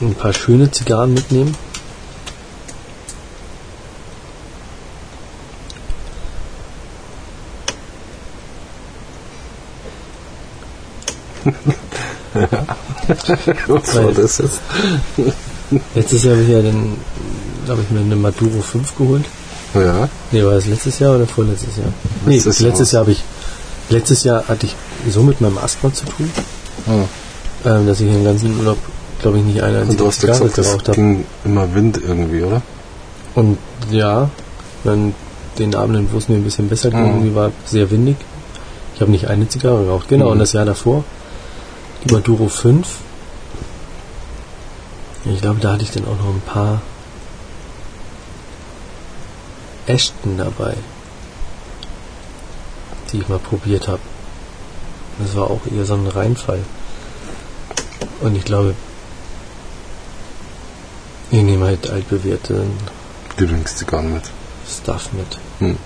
ein paar schöne Zigarren mitnehmen. [laughs] Was war das jetzt? Letztes Jahr habe ich ja dann, habe ich mir eine Maduro 5 geholt. Ja. Nee, war das letztes Jahr oder vorletztes Jahr? Nee, letztes, letztes Jahr, Jahr habe ich letztes Jahr hatte ich so mit meinem Asthma zu tun, Ah. ähm, dass ich den ganzen Urlaub, glaube ich, nicht eine Und einzige du hast Zigarre gesagt, es geraucht habe. ging immer Wind irgendwie, oder? Und ja, dann den Abenden, wo es mir ein bisschen besser ging, irgendwie war sehr windig. Ich habe nicht eine Zigarre geraucht. Genau, Mhm. und das Jahr davor, die Maduro 5. Ich glaube, da hatte ich dann auch noch ein paar Ashton dabei, die ich mal probiert habe. Das war auch eher so ein Reinfall. Und ich glaube, ich nehme halt altbewährte Lieblingszigarren mit. Stuff mit. Hm.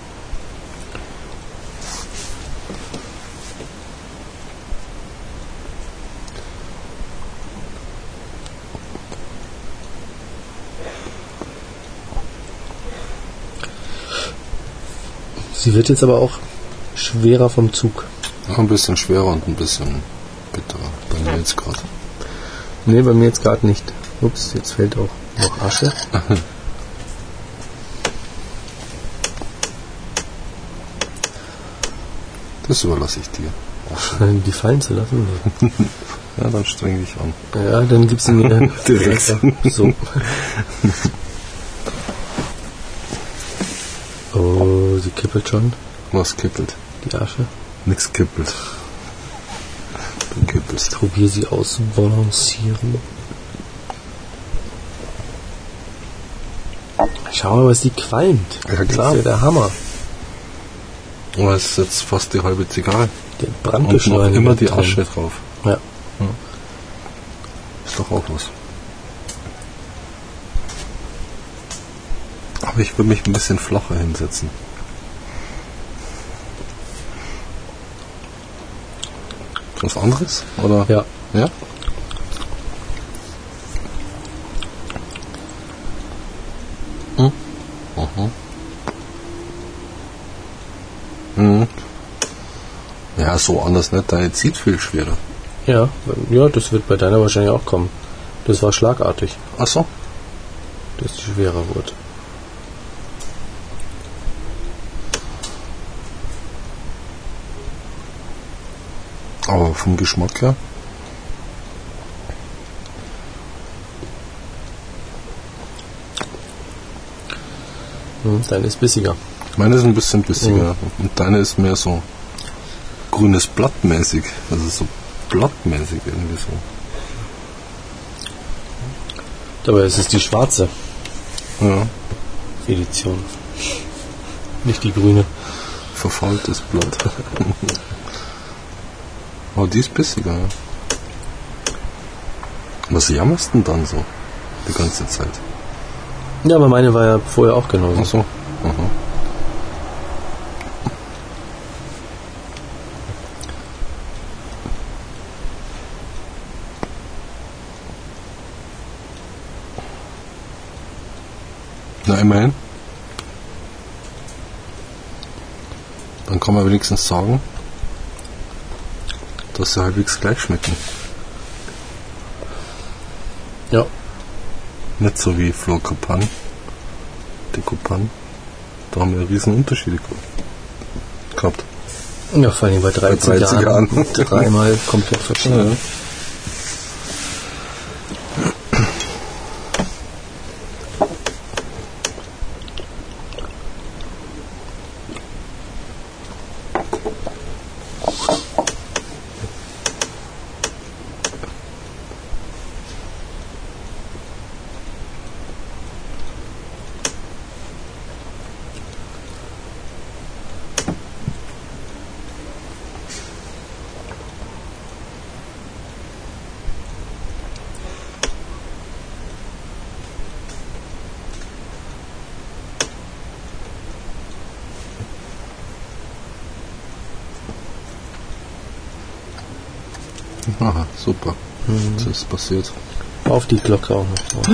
Sie wird jetzt aber auch schwerer vom Zug. Ja, ein bisschen schwerer und ein bisschen bitterer. Bei mir jetzt gerade. Nee, bei mir jetzt gerade nicht. Ups, jetzt fällt auch noch Asche. [laughs] Das überlasse ich dir. [laughs] Die fallen zu lassen. Ja, dann streng dich an. Ja, dann gibst du mir Direkt. so. [laughs] Oh, sie kippelt schon, Was kippelt? Die Asche. Nix kippelt. Du kippelst. Probier sie auszubalancieren. Schau mal, was die qualmt. Ja, das klar. ist ja der Hammer. Aber es ist jetzt fast die halbe Zigarre. Der Und Brandbeschleuniger. noch immer die drin. Asche drauf. Ja. Ist doch auch was. Aber ich würde mich ein bisschen flacher hinsetzen. Was anderes? Oder? Ja. Ja? Hm? Aha. Hm. Ja, so anders nicht. Deine zieht viel schwerer. Ja, ja, das wird bei deiner wahrscheinlich auch kommen. Das war schlagartig, Ach so. dass die schwerer wird. Aber vom Geschmack her? Hm, deine ist bissiger. Meine ist ein bisschen bissiger. Und deine ist mehr so grünes Blattmäßig. Also so blattmäßig irgendwie so. Dabei ist es die schwarze Ja. Edition. Nicht die grüne. Verfaultes Blatt. [laughs] Aber die ist bissiger. Was jammerst denn dann so? Die ganze Zeit. Ja, aber meine war ja vorher auch genauso. Ach so. Aha. Na, immerhin. Dann kann man wenigstens sagen, dass sie halbwegs gleich schmecken. Ja. Nicht so wie Flo Copan. Die Copan. Da haben wir riesen Unterschiede gehabt. Ja, vor allem bei 30, 30 Jahren. Jahren. Dreimal komplett verschieden. Aha, super. Ist passiert. Auf die Glocke auch noch.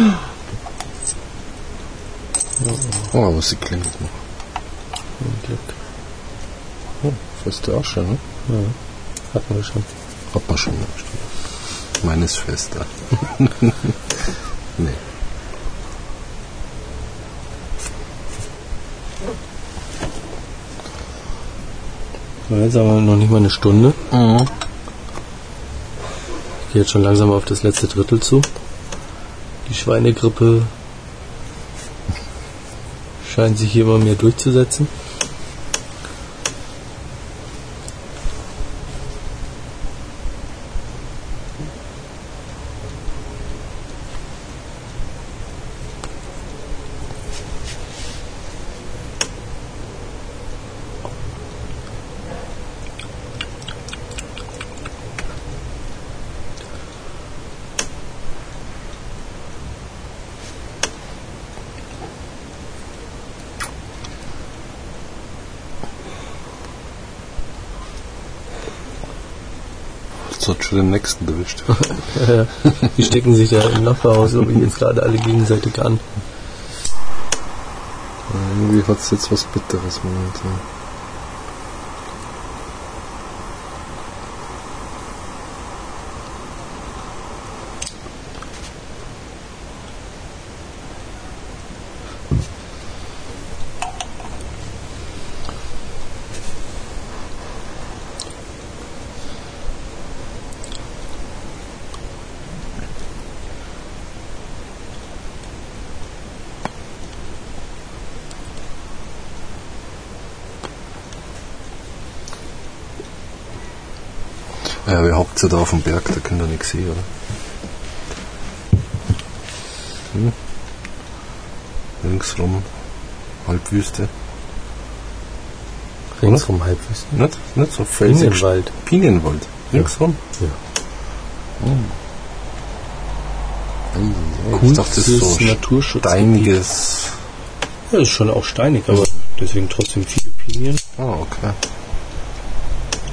Oh, aber sie klingelt noch. Ein Glück. Oh, feste Asche, ne? Ja, hatten wir schon. Hat man schon eine Stunde. Meines fester. [laughs] nee. So, jetzt aber noch nicht mal eine Stunde. Mhm. Gehe jetzt schon langsam auf das letzte Drittel zu. Die Schweinegrippe scheint sich hier immer mehr durchzusetzen. Den nächsten erwischt. [laughs] Die stecken sich da im Nachbarhaus irgendwie jetzt gerade alle gegenseitig an. Irgendwie hat es jetzt was Bitteres momentan. Ja, wer hockt so da auf dem Berg? Da könnt ihr nichts sehen, oder? Hm. Linksrum Halbwüste. Ringsrum Halbwüste. Nicht, nicht so felsig. Pinienwald. Pinienwald. Linksrum? Ja. Ich dachte, das ist so steiniges. Ja, ist schon auch steinig, aber deswegen trotzdem viele Pinien Ah, okay.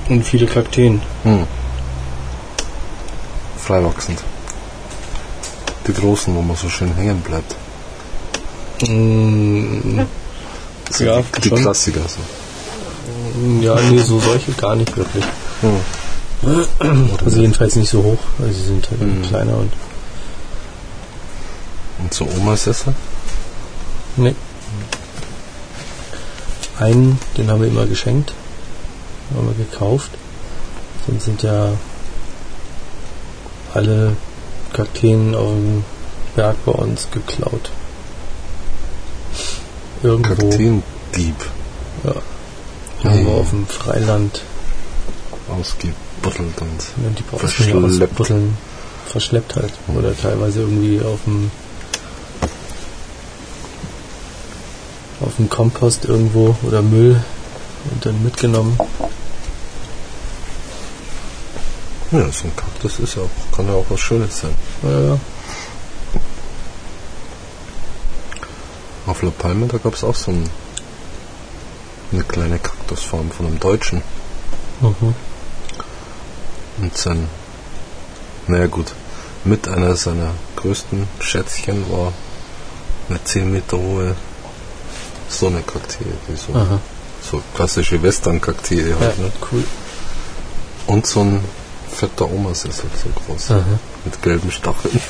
und viele Kakteen. Hm. Freiwachsend. Die großen, wo man so schön hängen bleibt. Mm, So Ja, die, die schon. Klassiker. So. ja, nee, so solche gar nicht wirklich. Hm. Also jedenfalls nicht so hoch. Also sie sind halt Mhm. kleiner und. Und so Omasesser? Nee. Einen, den haben wir immer geschenkt. Haben wir gekauft. Sonst sind ja alle Kakteen auf dem Berg bei uns geklaut. Irgendwo, Kakteendieb ja, irgendwo Hey. auf dem Freiland. ausgebuddelt und Ja, die Verschleppt. verschleppt halt. Oder teilweise irgendwie auf dem auf dem Kompost irgendwo oder Müll und dann mitgenommen. Ja, so ein Kaktus ist ja auch, kann ja auch was Schönes sein. Ja, ja. Auf La Palma, da gab es auch so ein, eine kleine Kaktusfarm von einem Deutschen. Mhm. Und sein, naja gut, mit einer seiner größten Schätzchen war eine 10 Meter hohe Sonnekakteen, die so, Aha. so klassische Western-Kakteen Ja, halt, ne? cool. Und so ein fetter Omasessel, so groß, Aha. mit gelben Stacheln.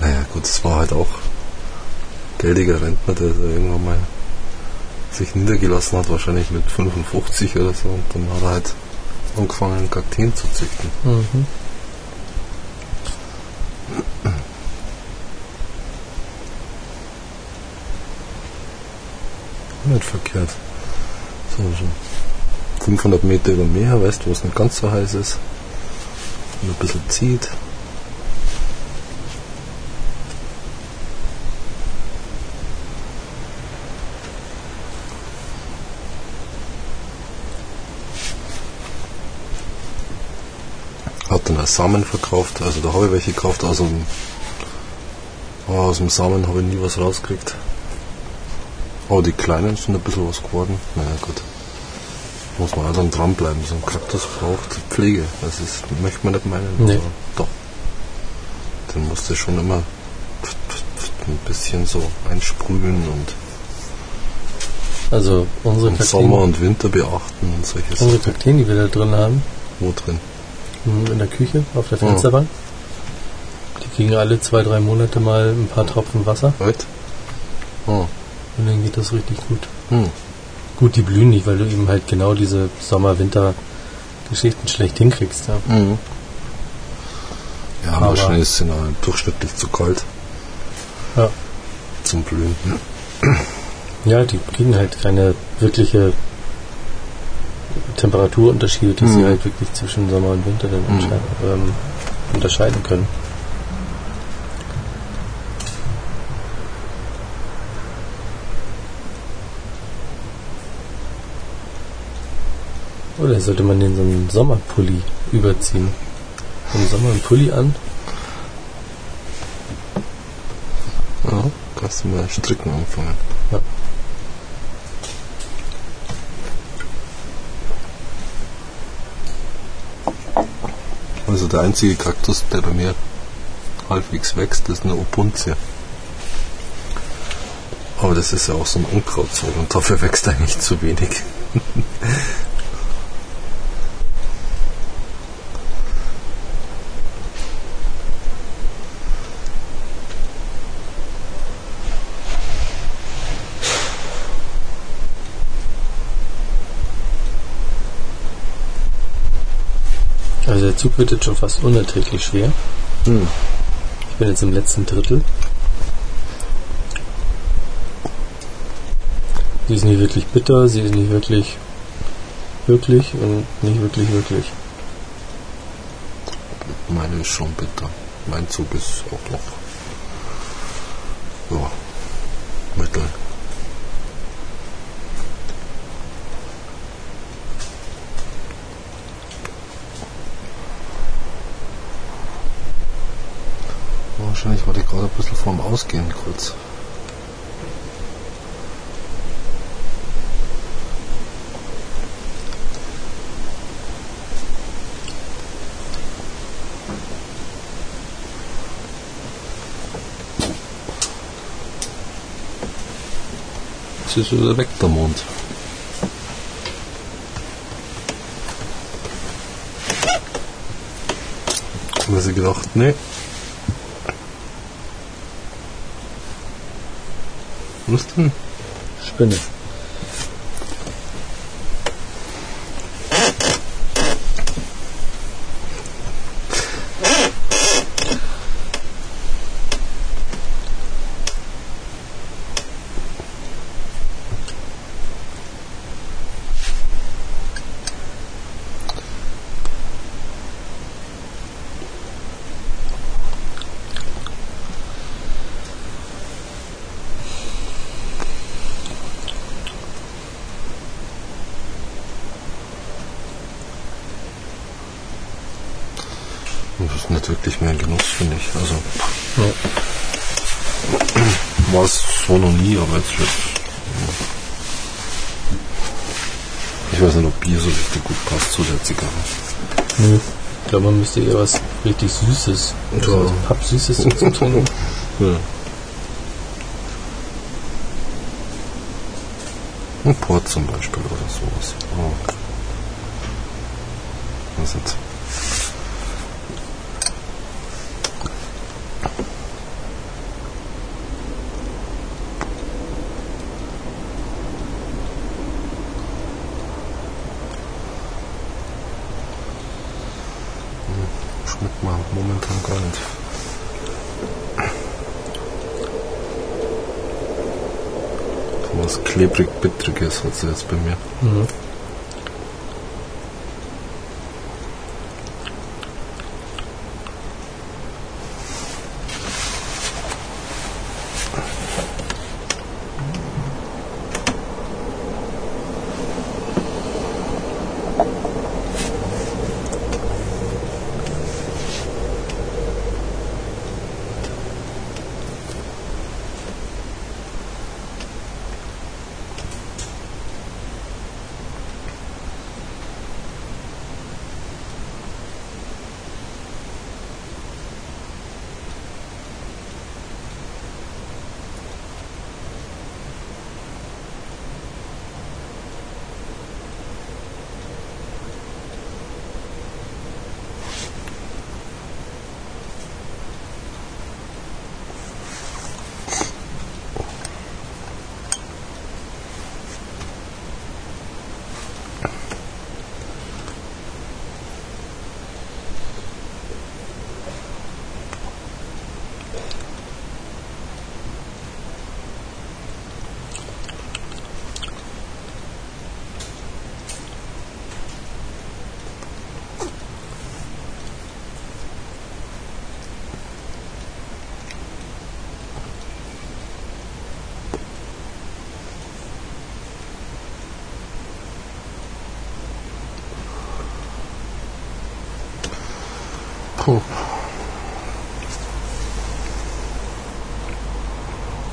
naja gut, es war halt auch geldiger Rentner, der irgendwann mal sich niedergelassen hat, wahrscheinlich mit 55 oder so, und dann hat er halt angefangen, Kakteen zu züchten. Mhm. Nicht verkehrt. So, schon 500 Meter über Meer, weißt du, wo es nicht ganz so heiß ist. Und ein bisschen zieht. Hat dann auch Samen verkauft, also da habe ich welche gekauft, aus dem, oh, aus dem Samen habe ich nie was rausgekriegt. Aber die kleinen sind ein bisschen was geworden. Naja, gut. Muss man auch dann dranbleiben. So ein Kaktus braucht Pflege. Das ist, möchte man nicht meinen. Nee. aber Doch. Den musst du schon immer ein bisschen so einsprühen und Also unsere Und Kakteen, Sommer und Winter beachten und solche unsere. Kakteen, die wir da drin haben, Wo drin? in der Küche, auf der Mhm. Fensterbank, die kriegen alle zwei, drei Monate mal ein paar Tropfen Wasser Heute? Oh. Und dann geht das richtig gut. Hm. Gut, die blühen nicht, weil du eben halt genau diese Sommer-Winter-Geschichten schlecht hinkriegst. Ja. Mhm. Ja, Aber- wahrscheinlich ist es durchschnittlich zu kalt Ja. zum Blühen. ja, die kriegen halt keine wirkliche Temperaturunterschiede, die sie Mhm. halt wirklich zwischen Sommer und Winter dann Mhm. ähm, unterscheiden können. Oder sollte man den so einen Sommerpulli überziehen? Im Sommer einen Pulli an? Ja, kannst du mal stricken anfangen. Ja. Also der einzige Kaktus, der bei mir halbwegs wächst, ist eine Opuntia. Aber das ist ja auch so ein Unkrautzeug und dafür wächst eigentlich zu wenig. [laughs] Also der Zug wird jetzt schon fast unerträglich schwer. Hm. Ich bin jetzt im letzten Drittel. Sie ist nicht wirklich bitter, sie ist nicht wirklich wirklich und nicht wirklich wirklich. Meine ist schon bitter. Mein Zug ist auch noch. Ja, mittel. Wahrscheinlich war die gerade ein bisschen vorm Ausgehen kurz. Jetzt ist wieder weg der Mond. Haben sie gedacht, nee. Denn? Spinne. Das ist nicht wirklich mehr ein Genuss, finde ich. Also Ja. war es so noch nie, aber jetzt wird. Ich weiß nicht, ob Bier so richtig gut passt zu der Zigarre. Nö. Ich glaube, man müsste eher was richtig Süßes, also Ja. was Pappsüßes [laughs] dazu trinken. Ja. Ein Port zum Beispiel oder sowas. Oh. Was jetzt? Hm, Schmeckt man momentan gar nicht. So was klebrig-bittriges hat sie jetzt bei mir. Mhm.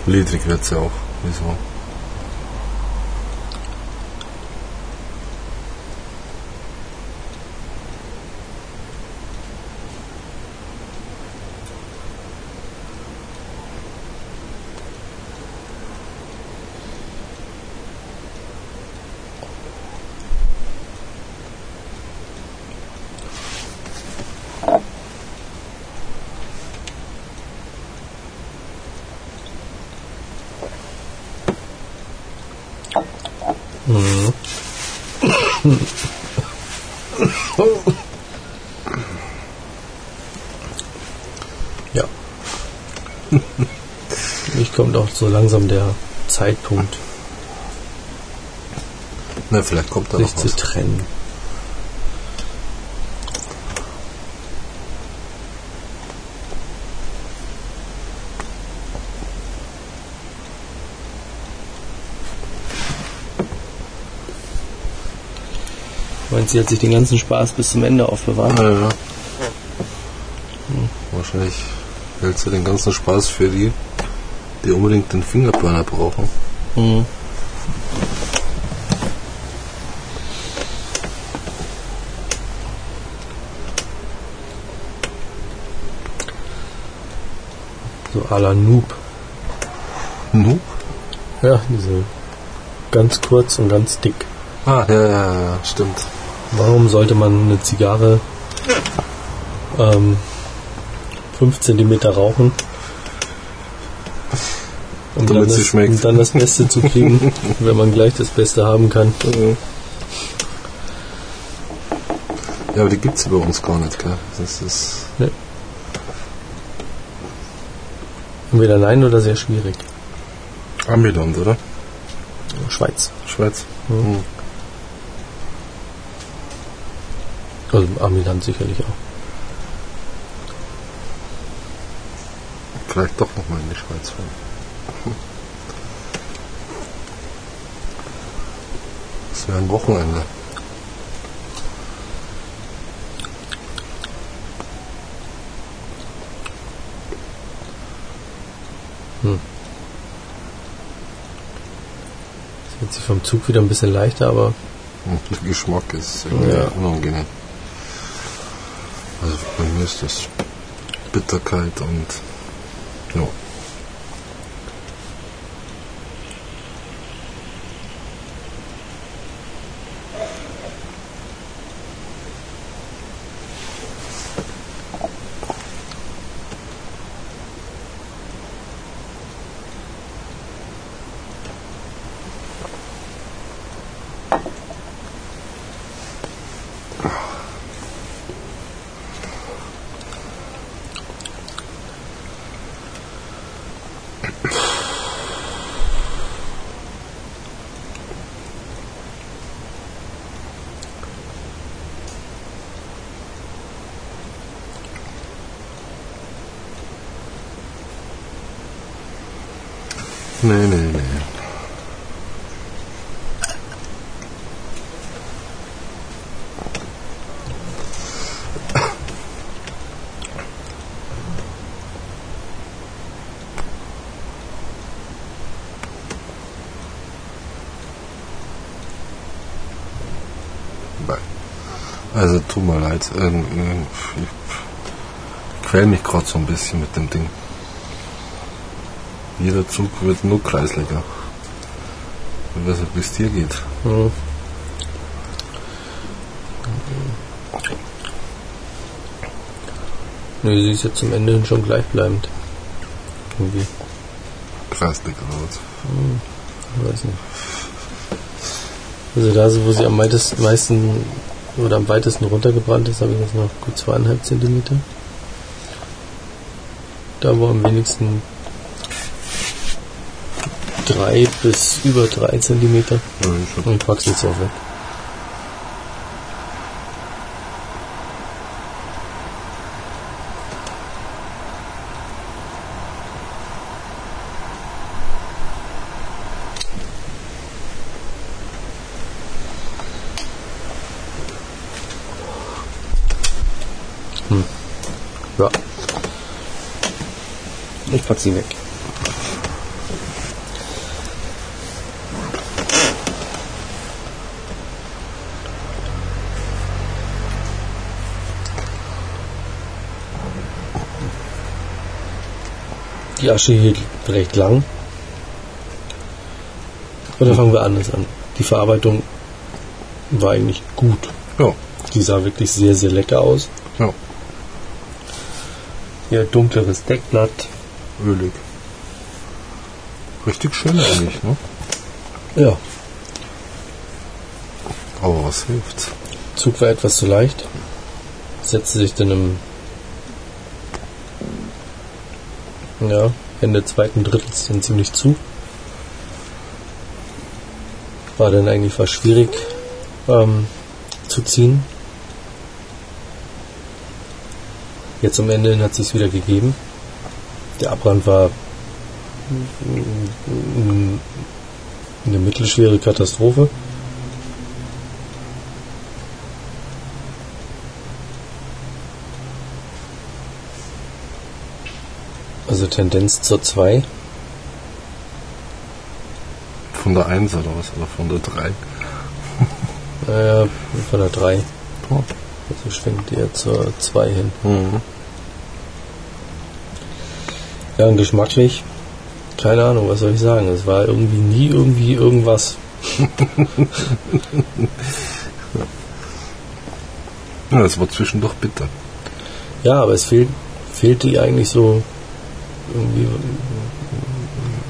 Ledrig wird's ja auch. Wieso? [coughs] ja. Ich kommt auch so langsam der Zeitpunkt, Na, vielleicht kommt da sich noch zu was. trennen. Meint sie hat sich den ganzen Spaß bis zum Ende aufbewahrt? Ja, ja. Wahrscheinlich hältst du den ganzen Spaß für die, die unbedingt den Fingerburner brauchen. Mhm. So à la Noob. Nu? Ja, diese ganz kurz und ganz dick. Ah, ja, ja, ja, stimmt. Warum sollte man eine Zigarre ähm, 5 cm rauchen? Um Damit dann sie das, schmeckt. um dann das Beste zu kriegen, [laughs] wenn man gleich das Beste haben kann. Ja, aber die gibt's bei uns gar nicht, gell? Das ist. Entweder nein oder sehr schwierig. Amiland, oder? Schweiz. Schweiz. Mhm. Hm. Also Amiland sicherlich auch. Vielleicht doch nochmal in die Schweiz fahren. Das wäre ein Wochenende. Das wird sich vom Zug wieder ein bisschen leichter, aber der Geschmack ist irgendwie Ja. unangenehm. Ist das Bitterkeit und ja. Nee, nee, nee. Mir leid, ähm, ich quäl mich gerade so ein bisschen mit dem Ding. Jeder Zug wird nur kreislicher. Ich weiß nicht, wie es dir geht. hm. Nö, sie ist jetzt zum Ende hin schon gleichbleibend. Irgendwie. Kreislicher wird. Ich weiß nicht. Also da, wo sie am meisten oder am weitesten runtergebrannt ist, habe ich jetzt noch gut zweieinhalb Zentimeter. Da wo am wenigsten drei bis über drei Zentimeter. Ja. Und ich pack's jetzt auch weg. Pack sie weg. Die Asche hielt recht lang. Oder fangen wir anders an. Die Verarbeitung war eigentlich gut. Ja. Die sah wirklich sehr, sehr lecker aus. Ja. Hier dunkleres Deckblatt. Ölig. Richtig schön eigentlich, ne? Ja. Aber was hilft's? Zug war etwas zu leicht. Setzte sich dann im ja, Ende zweiten Drittels dann ziemlich zu. War dann eigentlich fast schwierig ähm, zu ziehen. Jetzt am Ende hat sich wieder gegeben. Der Abbrand war eine mittelschwere Katastrophe. Also Tendenz zur 2. Von der 1 oder was? Oder von der 3? Naja, von der 3. Oh. Also schwenkt eher zur 2 hin. Mhm. Ja, und geschmacklich, keine Ahnung, was soll ich sagen. Es war irgendwie nie irgendwie irgendwas. [laughs] Ja, es war zwischendurch bitter. Ja, aber es fehl, fehlte eigentlich so irgendwie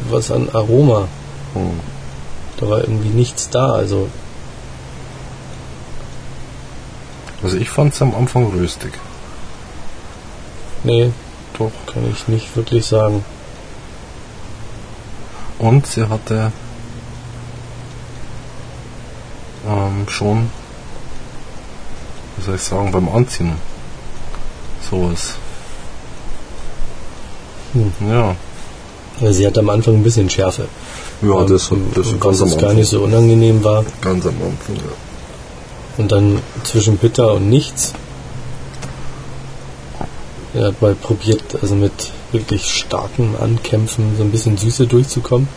was an Aroma. Mhm. Da war irgendwie nichts da. Also Also ich fand es am Anfang röstig. nee, Doch. kann ich nicht wirklich sagen. Und sie hatte ähm, schon, wie soll ich sagen, beim Anziehen sowas. Hm. Ja. Ja, sie hatte am Anfang ein bisschen Schärfe. Ja, Ähm, das, das was ganz am Anfang. gar nicht so unangenehm war. Ganz am Anfang, ja. Und dann zwischen bitter und nichts. Er hat mal probiert, also mit wirklich starken Ankämpfen so ein bisschen Süße durchzukommen.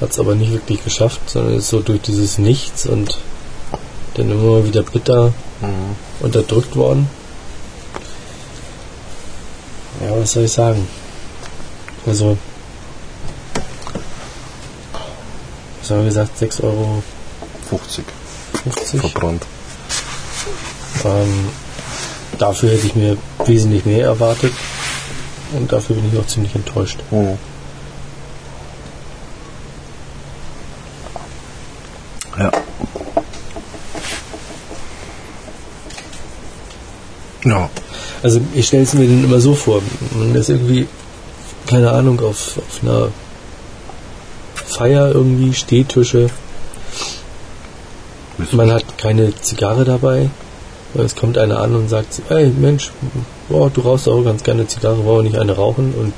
Hat es aber nicht wirklich geschafft, sondern ist so durch dieses Nichts und dann immer wieder bitter Mhm. unterdrückt worden. Ja, was soll ich sagen? Also, was haben wir gesagt, 6,50 Euro 50 verbrannt. Ähm, dafür hätte ich mir wesentlich mehr erwartet. Und dafür bin ich auch ziemlich enttäuscht. Mhm. Ja. Ja. Also ich stelle es mir dann immer so vor. Man ist irgendwie, keine Ahnung, auf, auf einer Feier irgendwie, Stehtische. Man hat keine Zigarre dabei. Es kommt einer an und sagt, hey Mensch, boah, du rauchst auch ganz gerne Zigarre, wollen wir nicht eine rauchen? Und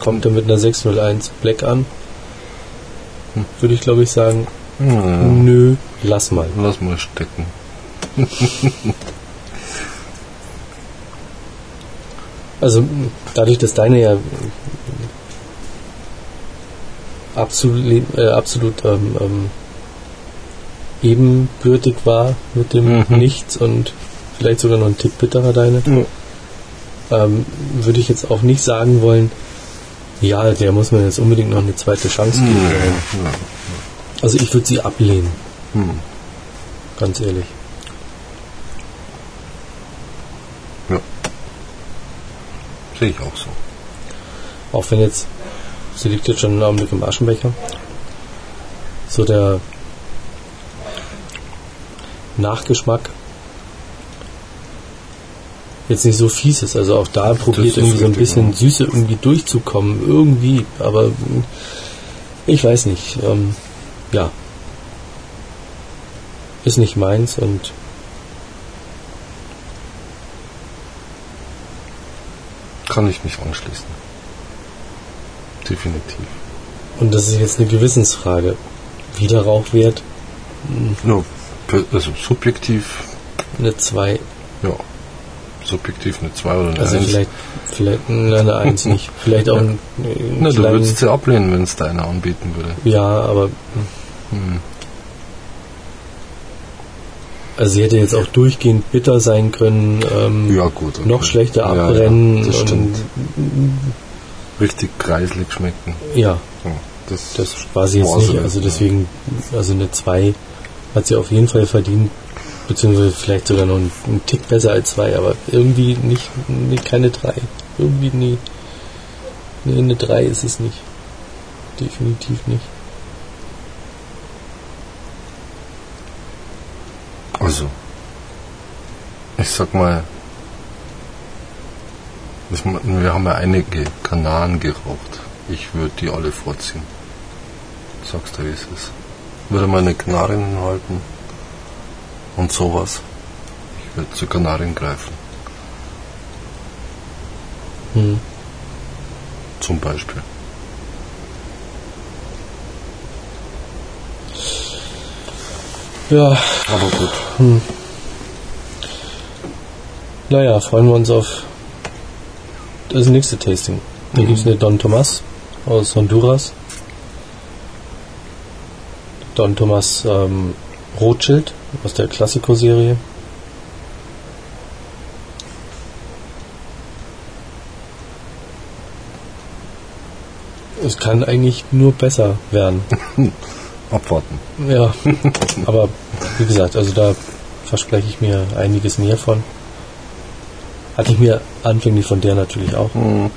kommt dann mit einer 601 Black an. Würde ich glaube ich sagen, Mhm. nö, lass mal. Lass mal stecken. [laughs] Also dadurch, dass deine ja absolut, äh, absolut ähm, ähm, ebenbürtig war mit dem Mhm. Nichts und vielleicht sogar noch ein Tick bitterer deine, Ja. ähm, würde ich jetzt auch nicht sagen wollen, ja, der muss man jetzt unbedingt noch eine zweite Chance geben. Ja. Also ich würde sie ablehnen, Hm. ganz ehrlich. ja. Sehe ich auch so. Auch wenn jetzt, sie liegt jetzt schon einen Augenblick im Aschenbecher, so der Nachgeschmack jetzt nicht so fies ist. Also auch da probiert irgendwie so ein bisschen ja. Süße irgendwie durchzukommen. Irgendwie, aber mm, ich weiß nicht. Ähm, ja. Ist nicht meins und Kann ich mich anschließen. Definitiv. und das ist jetzt eine Gewissensfrage. Wiederrauchwert Ja, per- also subjektiv, eine 2. ja. subjektiv eine 2 oder eine Also 1. vielleicht, vielleicht na, eine Eins [laughs] nicht. Vielleicht auch ein, ein Na, du würdest sie ablehnen, wenn es deiner anbieten würde. Ja, aber Hm. also sie hätte jetzt auch durchgehend bitter sein können, ähm, Ja, gut. okay. noch schlechter Ja, abbrennen. Ja, das stimmt. Richtig kreislig schmecken. ja, Ja, das, das war sie jetzt nicht. Also ja. deswegen, also eine 2 hat sie auf jeden Fall verdient. Beziehungsweise vielleicht sogar noch einen, einen Tick besser als 2, aber irgendwie nicht, nee, keine 3. Irgendwie nie. Nee, eine 3 ist es nicht. Definitiv nicht. Also, ich sag mal, ich, wir haben ja einige Kanaren geraucht. Ich würde die alle vorziehen. Sagst du, wie es ist. Würde mal eine Kanarin halten und sowas. Ich würde zur Kanarin greifen, Hm. zum Beispiel. Ja, Aber gut, naja, freuen wir uns auf das nächste Tasting. Da Mhm. gibt es eine Don Tomas aus Honduras. Don Tomas ähm, Rothschild aus der Classico-Serie. Es kann eigentlich nur besser werden. [laughs] abwarten. Ja, [laughs] aber wie gesagt, also da verspreche ich mir einiges mehr von. Hatte ich mir anfänglich von der natürlich auch. Hm.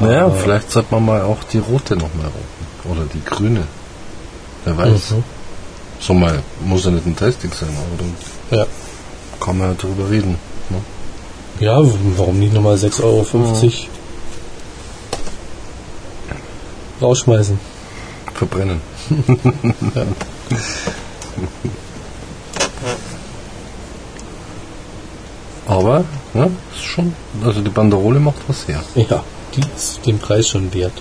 Naja, Aber- vielleicht sollte man mal auch die rote noch mal rauchen. Oder die grüne. Wer weiß. Mhm. So mal, muss ja nicht ein Tasting sein, aber dann Ja. kann man ja drüber reden. Ne? ja, warum nicht nochmal 6,50 Euro rausschmeißen? Verbrennen. [laughs] Ja. Aber, ja, ist schon, also die Banderole macht was her. Ja, die ist den Preis schon wert.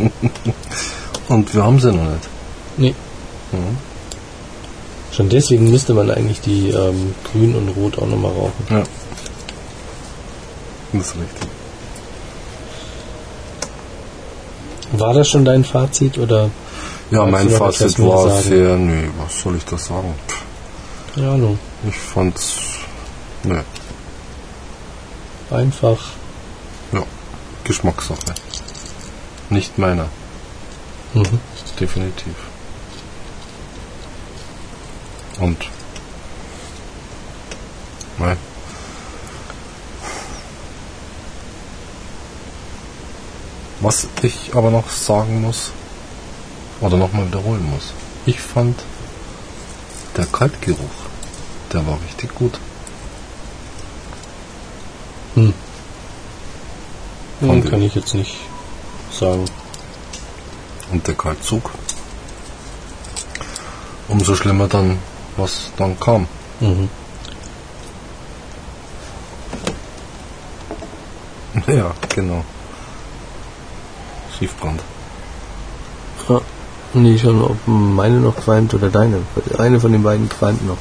[laughs] Und wir haben sie noch nicht. Nee. Mhm. Schon deswegen müsste man eigentlich die ähm, Grün und Rot auch nochmal rauchen. Ja. Das ist richtig. War das schon dein Fazit oder? Ja, mein Fazit war sehr, nee, was soll ich da sagen? Ja, no. Ich fand's, ne, Einfach. ja, Geschmackssache. Nicht meiner, Mhm. definitiv. Und, nein. Was ich aber noch sagen muss, oder nochmal wiederholen muss, ich fand, der Kaltgeruch, der war richtig gut. Hm. Fand kann ich jetzt nicht sagen. Und der Kaltzug. Umso schlimmer dann, was dann kam. Mhm. [laughs] Ja, genau. Schiefbrand. Ja. Nee, schon, ob meine noch qualmt oder deine. Eine von den beiden qualmt noch.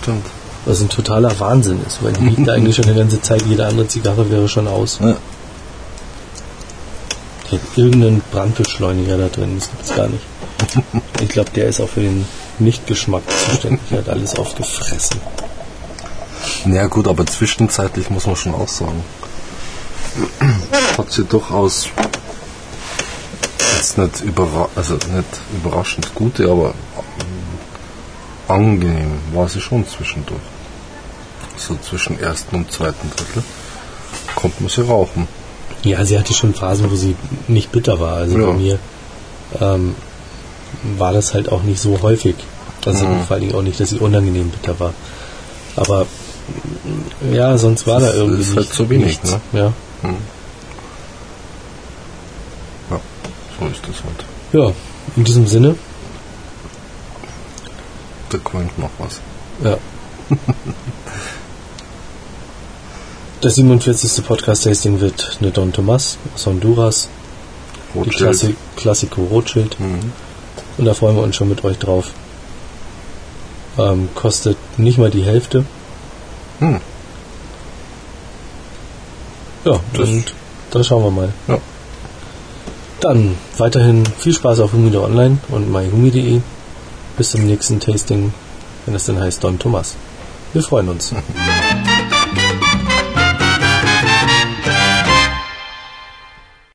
Stimmt. Was ein totaler Wahnsinn ist, weil die liegt [laughs] eigentlich schon die ganze Zeit, jede andere Zigarre wäre schon aus. Ja. Ich hätte irgendeinen Brandbeschleuniger da drin, das gibt's gar nicht. [laughs] Ich glaube, der ist auch für den Nichtgeschmack zuständig, er hat alles aufgefressen. Ja gut, aber zwischenzeitlich muss man schon auch sagen. Hat sie durchaus jetzt nicht, überra also nicht überraschend gute, aber angenehm war sie schon zwischendurch. So zwischen ersten und zweiten Drittel konnte man sie rauchen. Ja, sie hatte schon Phasen, wo sie nicht bitter war. Also Ja. bei mir ähm, war das halt auch nicht so häufig. Also Mhm. vor allen Dingen auch nicht, dass sie unangenehm bitter war. Aber mm, ja, sonst war Das da irgendwie ist halt zu wenig, nichts. ne? Ja. Ja, so ist das halt. ja, in diesem Sinne, Da qualmt noch was. ja. [laughs] Das 47. Podcast-Tasting wird eine Don Tomas aus Honduras, die Rotschild. Klassi Classico Rothschild. Mhm. Und da freuen wir uns schon mit euch drauf. Ähm, kostet nicht mal die Hälfte. Hm. Ja, das und da schauen wir mal. Ja. Dann weiterhin viel Spaß auf Humido Online und myhumi.de. Bis zum nächsten Tasting, wenn es dann heißt Don Thomas. Wir freuen uns. [laughs]